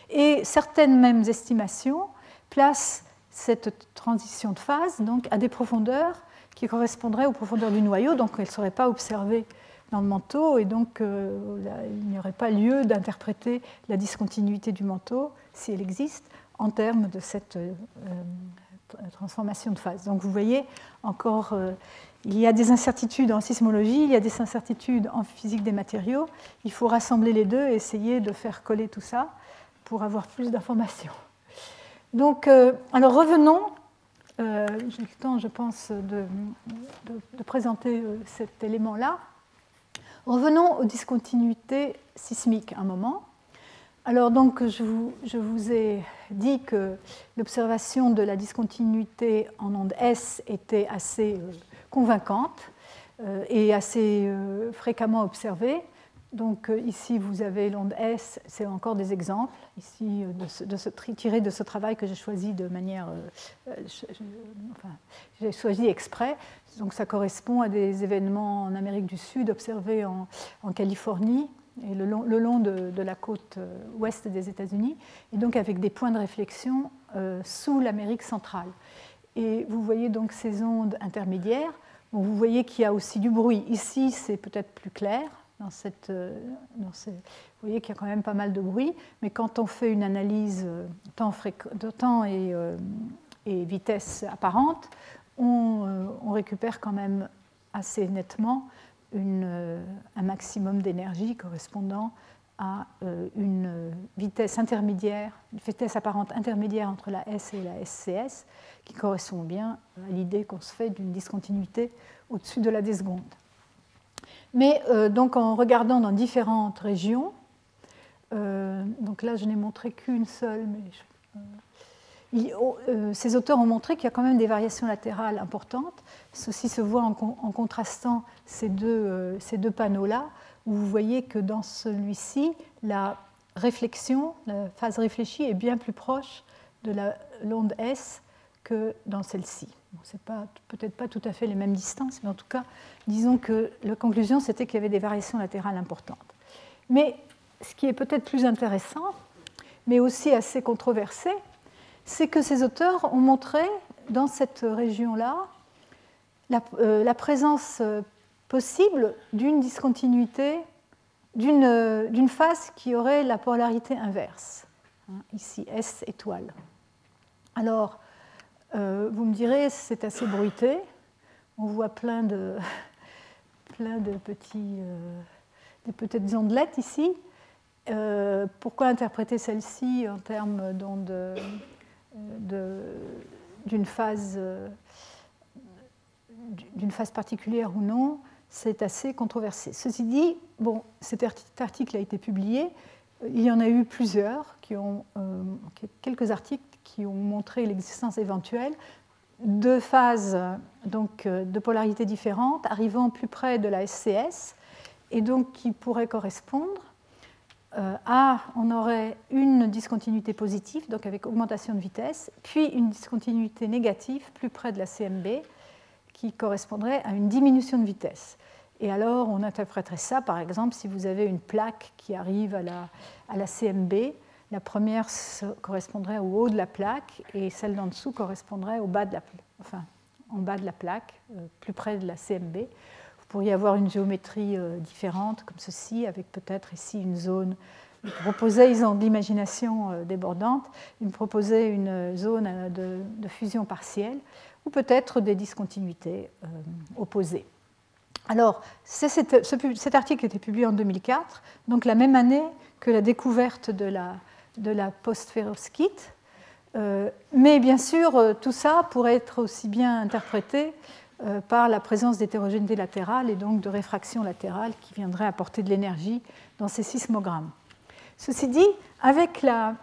Speaker 2: Et certaines mêmes estimations placent cette transition de phase donc, à des profondeurs qui correspondraient aux profondeurs du noyau, donc elles ne seraient pas observées dans le manteau, et donc euh, il n'y aurait pas lieu d'interpréter la discontinuité du manteau, si elle existe, en termes de cette euh, transformation de phase. Donc vous voyez encore, euh, il y a des incertitudes en sismologie, il y a des incertitudes en physique des matériaux. Il faut rassembler les deux et essayer de faire coller tout ça pour avoir plus d'informations. Donc, euh, alors revenons, euh, j'ai le temps, je pense, de, de présenter cet élément-là. Revenons aux discontinuités sismiques un moment. Alors donc je vous, ai dit que l'observation de la discontinuité en onde S était assez euh, convaincante euh, et assez euh, fréquemment observée. Donc ici vous avez l'onde S, c'est encore des exemples ici tirés de ce travail que j'ai choisi de manière, j'ai choisi exprès. Donc ça correspond à des événements en Amérique du Sud observés en Californie le long, de, la côte euh, ouest des États-Unis, et donc avec des points de réflexion euh, sous l'Amérique centrale. Et vous voyez donc ces ondes intermédiaires. vous voyez qu'il y a aussi du bruit. Ici, c'est peut-être plus clair, dans cette, dans vous voyez qu'il y a quand même pas mal de bruit, mais quand on fait une analyse temps, de temps et, vitesse apparente, on, récupère quand même assez nettement une, un maximum d'énergie correspondant à euh, une vitesse intermédiaire, une vitesse apparente intermédiaire entre la S et la SCS, qui correspond bien à l'idée qu'on se fait d'une discontinuité au-dessus de la déseconde. Mais euh, donc en regardant dans différentes régions, euh, donc là je n'ai montré qu'une seule, mais oh, ces auteurs ont montré qu'il y a quand même des variations latérales importantes. Ceci se voit en, contrastant ces deux, ces deux panneaux-là où vous voyez que dans celui-ci, la réflexion, la phase réfléchie est bien plus proche de l'onde S que dans celle-ci. Bon, Ce n'est peut-être pas tout à fait les mêmes distances, mais en tout cas, disons que la conclusion, c'était qu'il y avait des variations latérales importantes. Mais ce qui est peut-être plus intéressant, mais aussi assez controversé, c'est que ces auteurs ont montré dans cette région-là la, euh, présence possible d'une discontinuité, d'une phase qui aurait la polarité inverse. Hein, ici, S étoile. Alors, euh, vous me direz, c'est assez bruité. On voit plein de, *laughs* plein de petits, euh, des petites ondelettes ici. Euh, pourquoi interpréter celle-ci en termes d'une phase, d'une phase particulière ou non c'est assez controversé. Ceci dit, cet article a été publié. Il y en a eu plusieurs, qui ont, euh, quelques articles qui ont montré l'existence éventuelle de phases donc, euh, de polarité différentes arrivant plus près de la SCS et donc qui pourraient correspondre euh, à, on aurait une discontinuité positive, donc avec augmentation de vitesse, puis une discontinuité négative plus près de la CMB, qui correspondrait à une diminution de vitesse. Et alors, on interpréterait ça, par exemple, si vous avez une plaque qui arrive à la, CMB, la première correspondrait au haut de la plaque et celle d'en dessous correspondrait au bas de la, en bas de la plaque, euh, plus près de la CMB. Vous pourriez avoir une géométrie euh, différente, comme ceci, avec peut-être ici une zone. Ils proposaient, ils ont de l'imagination euh, débordante, ils me proposaient une zone de, fusion partielle, ou peut-être des discontinuités opposées. Alors, cet article était publié en 2004, donc la même année que la découverte de la, de la post euh, mais bien sûr, euh, tout ça pourrait être aussi bien interprété euh, par la présence d'hétérogénéité latérale et donc de réfraction latérale qui viendrait apporter de l'énergie dans ces sismogrammes. Ceci dit, avec la,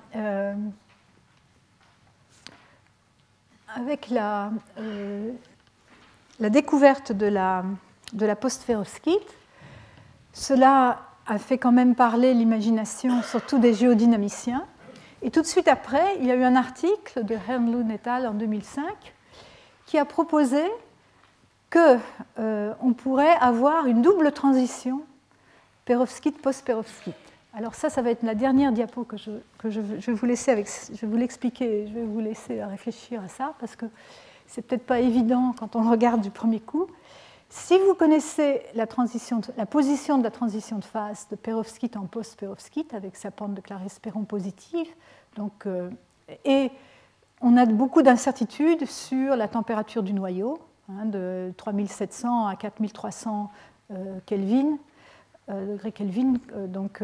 Speaker 2: avec la, la découverte de la, de la Cela a fait quand même parler l'imagination, surtout des géodynamiciens. Et tout de suite après, il y a eu un article de Hernlund et al. en 2005 qui a proposé qu'on euh, pourrait avoir une double transition perovskite post-perovskite. Alors ça, ça va être la dernière diapo que je, que je, vais vous laisser avec, je vais vous l'expliquer, je vais vous laisser réfléchir à ça parce que c'est peut-être pas évident quand on le regarde du premier coup. Si vous connaissez la, position de la transition de phase de perovskite en post-perovskite avec sa pente de Claris-Perron positive, donc, euh, et on a beaucoup d'incertitudes sur la température du noyau, hein, de 3700 à 4300 euh, Kelvin, euh, degrés Kelvin, donc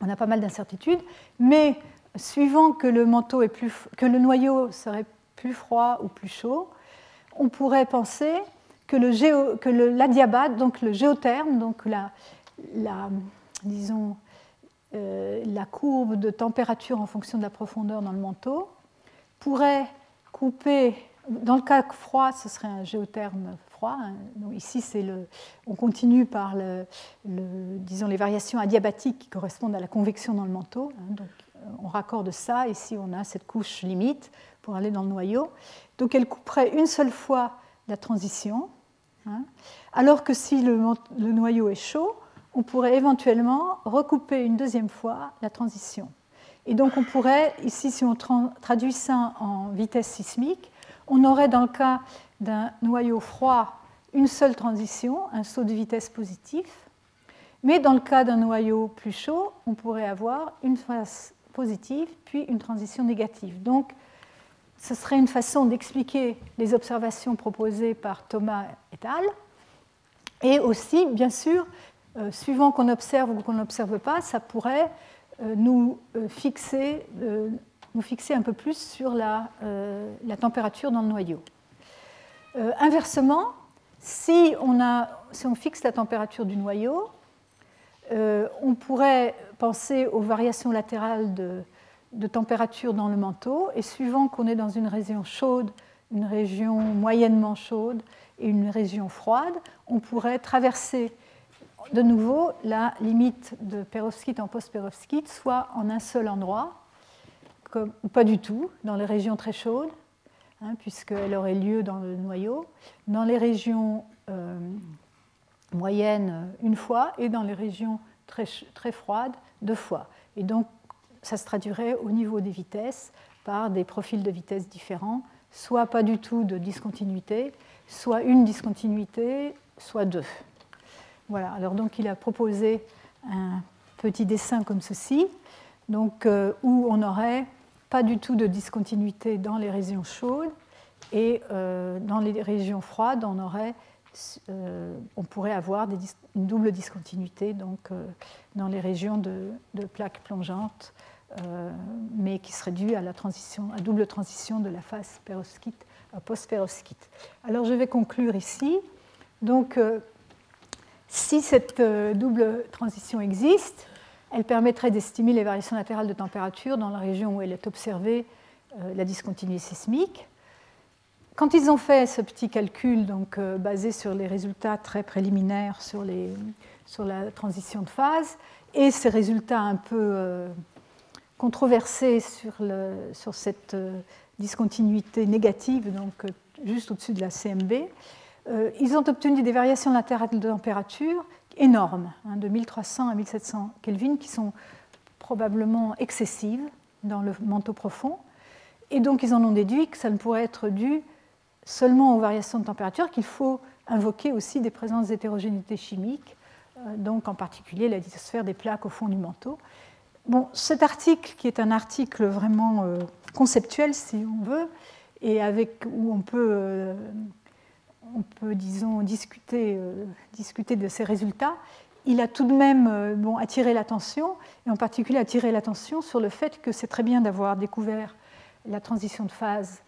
Speaker 2: on a pas mal d'incertitudes, mais suivant que le, manteau est plus, que le noyau serait plus froid ou plus chaud, on pourrait penser que, le géo, que le, l'adiabat, donc le géotherme, donc euh, la courbe de température en fonction de la profondeur dans le manteau, pourrait couper, dans le cas froid, ce serait un géotherme froid. Hein. ici, c'est le, on continue par le, disons, les variations adiabatiques qui correspondent à la convection dans le manteau. Hein. donc, on raccorde ça. Ici, on a cette couche limite pour aller dans le noyau. Donc, elle couperait une seule fois la transition, hein. alors que si le, noyau est chaud, on pourrait éventuellement recouper une deuxième fois la transition. Et donc on pourrait, ici si on traduit ça en vitesse sismique, on aurait dans le cas d'un noyau froid une seule transition, un saut de vitesse positif, Mais dans le cas d'un noyau plus chaud, on pourrait avoir une phase positive puis une transition négative. Donc, ce serait une façon d'expliquer les observations proposées par Thomas et al. Et aussi, bien sûr, euh, suivant qu'on observe ou qu'on n'observe pas, ça pourrait euh, nous, euh, fixer, nous fixer un peu plus sur la, la température dans le noyau. inversement, si on, fixe la température du noyau, on pourrait penser aux variations latérales de, de, température dans le manteau, et suivant qu'on est dans une région chaude, une région moyennement chaude et une région froide, on pourrait traverser de nouveau la limite de perovskite en post-perovskite, soit en un seul endroit, pas du tout, dans les régions très chaudes, hein, puisqu'elle aurait lieu dans le noyau, dans les régions euh, moyennes une fois, et dans les régions très, froides deux fois. Et donc, ça se traduirait au niveau des vitesses par des profils de vitesse différents, soit pas du tout de discontinuité, soit une discontinuité, soit deux. Voilà, alors donc il a proposé un petit dessin comme ceci, donc, euh, où on n'aurait pas du tout de discontinuité dans les régions chaudes et euh, dans les régions froides, on, aurait, euh, on pourrait avoir une double discontinuité donc, dans les régions de, plaques plongeantes, mais qui serait due à la transition, à double transition de la phase perovskite à post-perovskite. Alors je vais conclure ici. Donc, si cette euh, double transition existe, elle permettrait d'estimer les variations latérales de température dans la région où elle est observée, euh, la discontinuité sismique. Quand ils ont fait ce petit calcul, donc, euh, basé sur les résultats très préliminaires sur, les, sur, la transition de phase, et ces résultats un peu controversés sur, le, sur cette discontinuité négative, donc juste au-dessus de la CMB, euh, ils ont obtenu des variations latérales de température énormes, hein, de 1300 à 1700 Kelvin, qui sont probablement excessives dans le manteau profond. Et donc ils en ont déduit que ça ne pourrait être dû seulement aux variations de température, qu'il faut invoquer aussi des présences d'hétérogénéité chimique, euh, donc en particulier la lithosphère des plaques au fond du manteau. Bon, cet article, qui est un article vraiment euh, conceptuel, si on veut, et avec, où on peut on peut, disons, discuter, euh, discuter de ces résultats, il a tout de même euh, bon, attiré l'attention, et en particulier attiré l'attention sur le fait que c'est très bien d'avoir découvert la transition de phase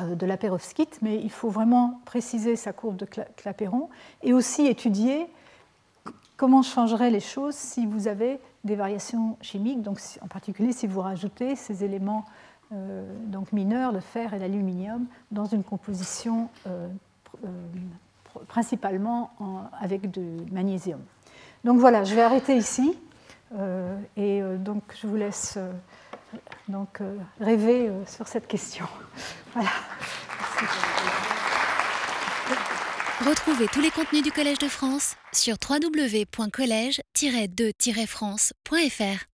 Speaker 2: euh, de la perovskite, mais il faut vraiment préciser sa courbe de Clapeyron et aussi étudier comment changeraient les choses si vous avez des variations chimiques, donc en particulier si vous rajoutez ces éléments donc mineurs, le fer et l'aluminium, dans une composition principalement avec du magnésium. Donc voilà, je vais arrêter ici euh, et euh, donc je vous laisse donc, rêver sur cette question. *laughs* Voilà.
Speaker 1: Retrouvez tous les contenus du Collège de France sur www.colège-2-france.fr.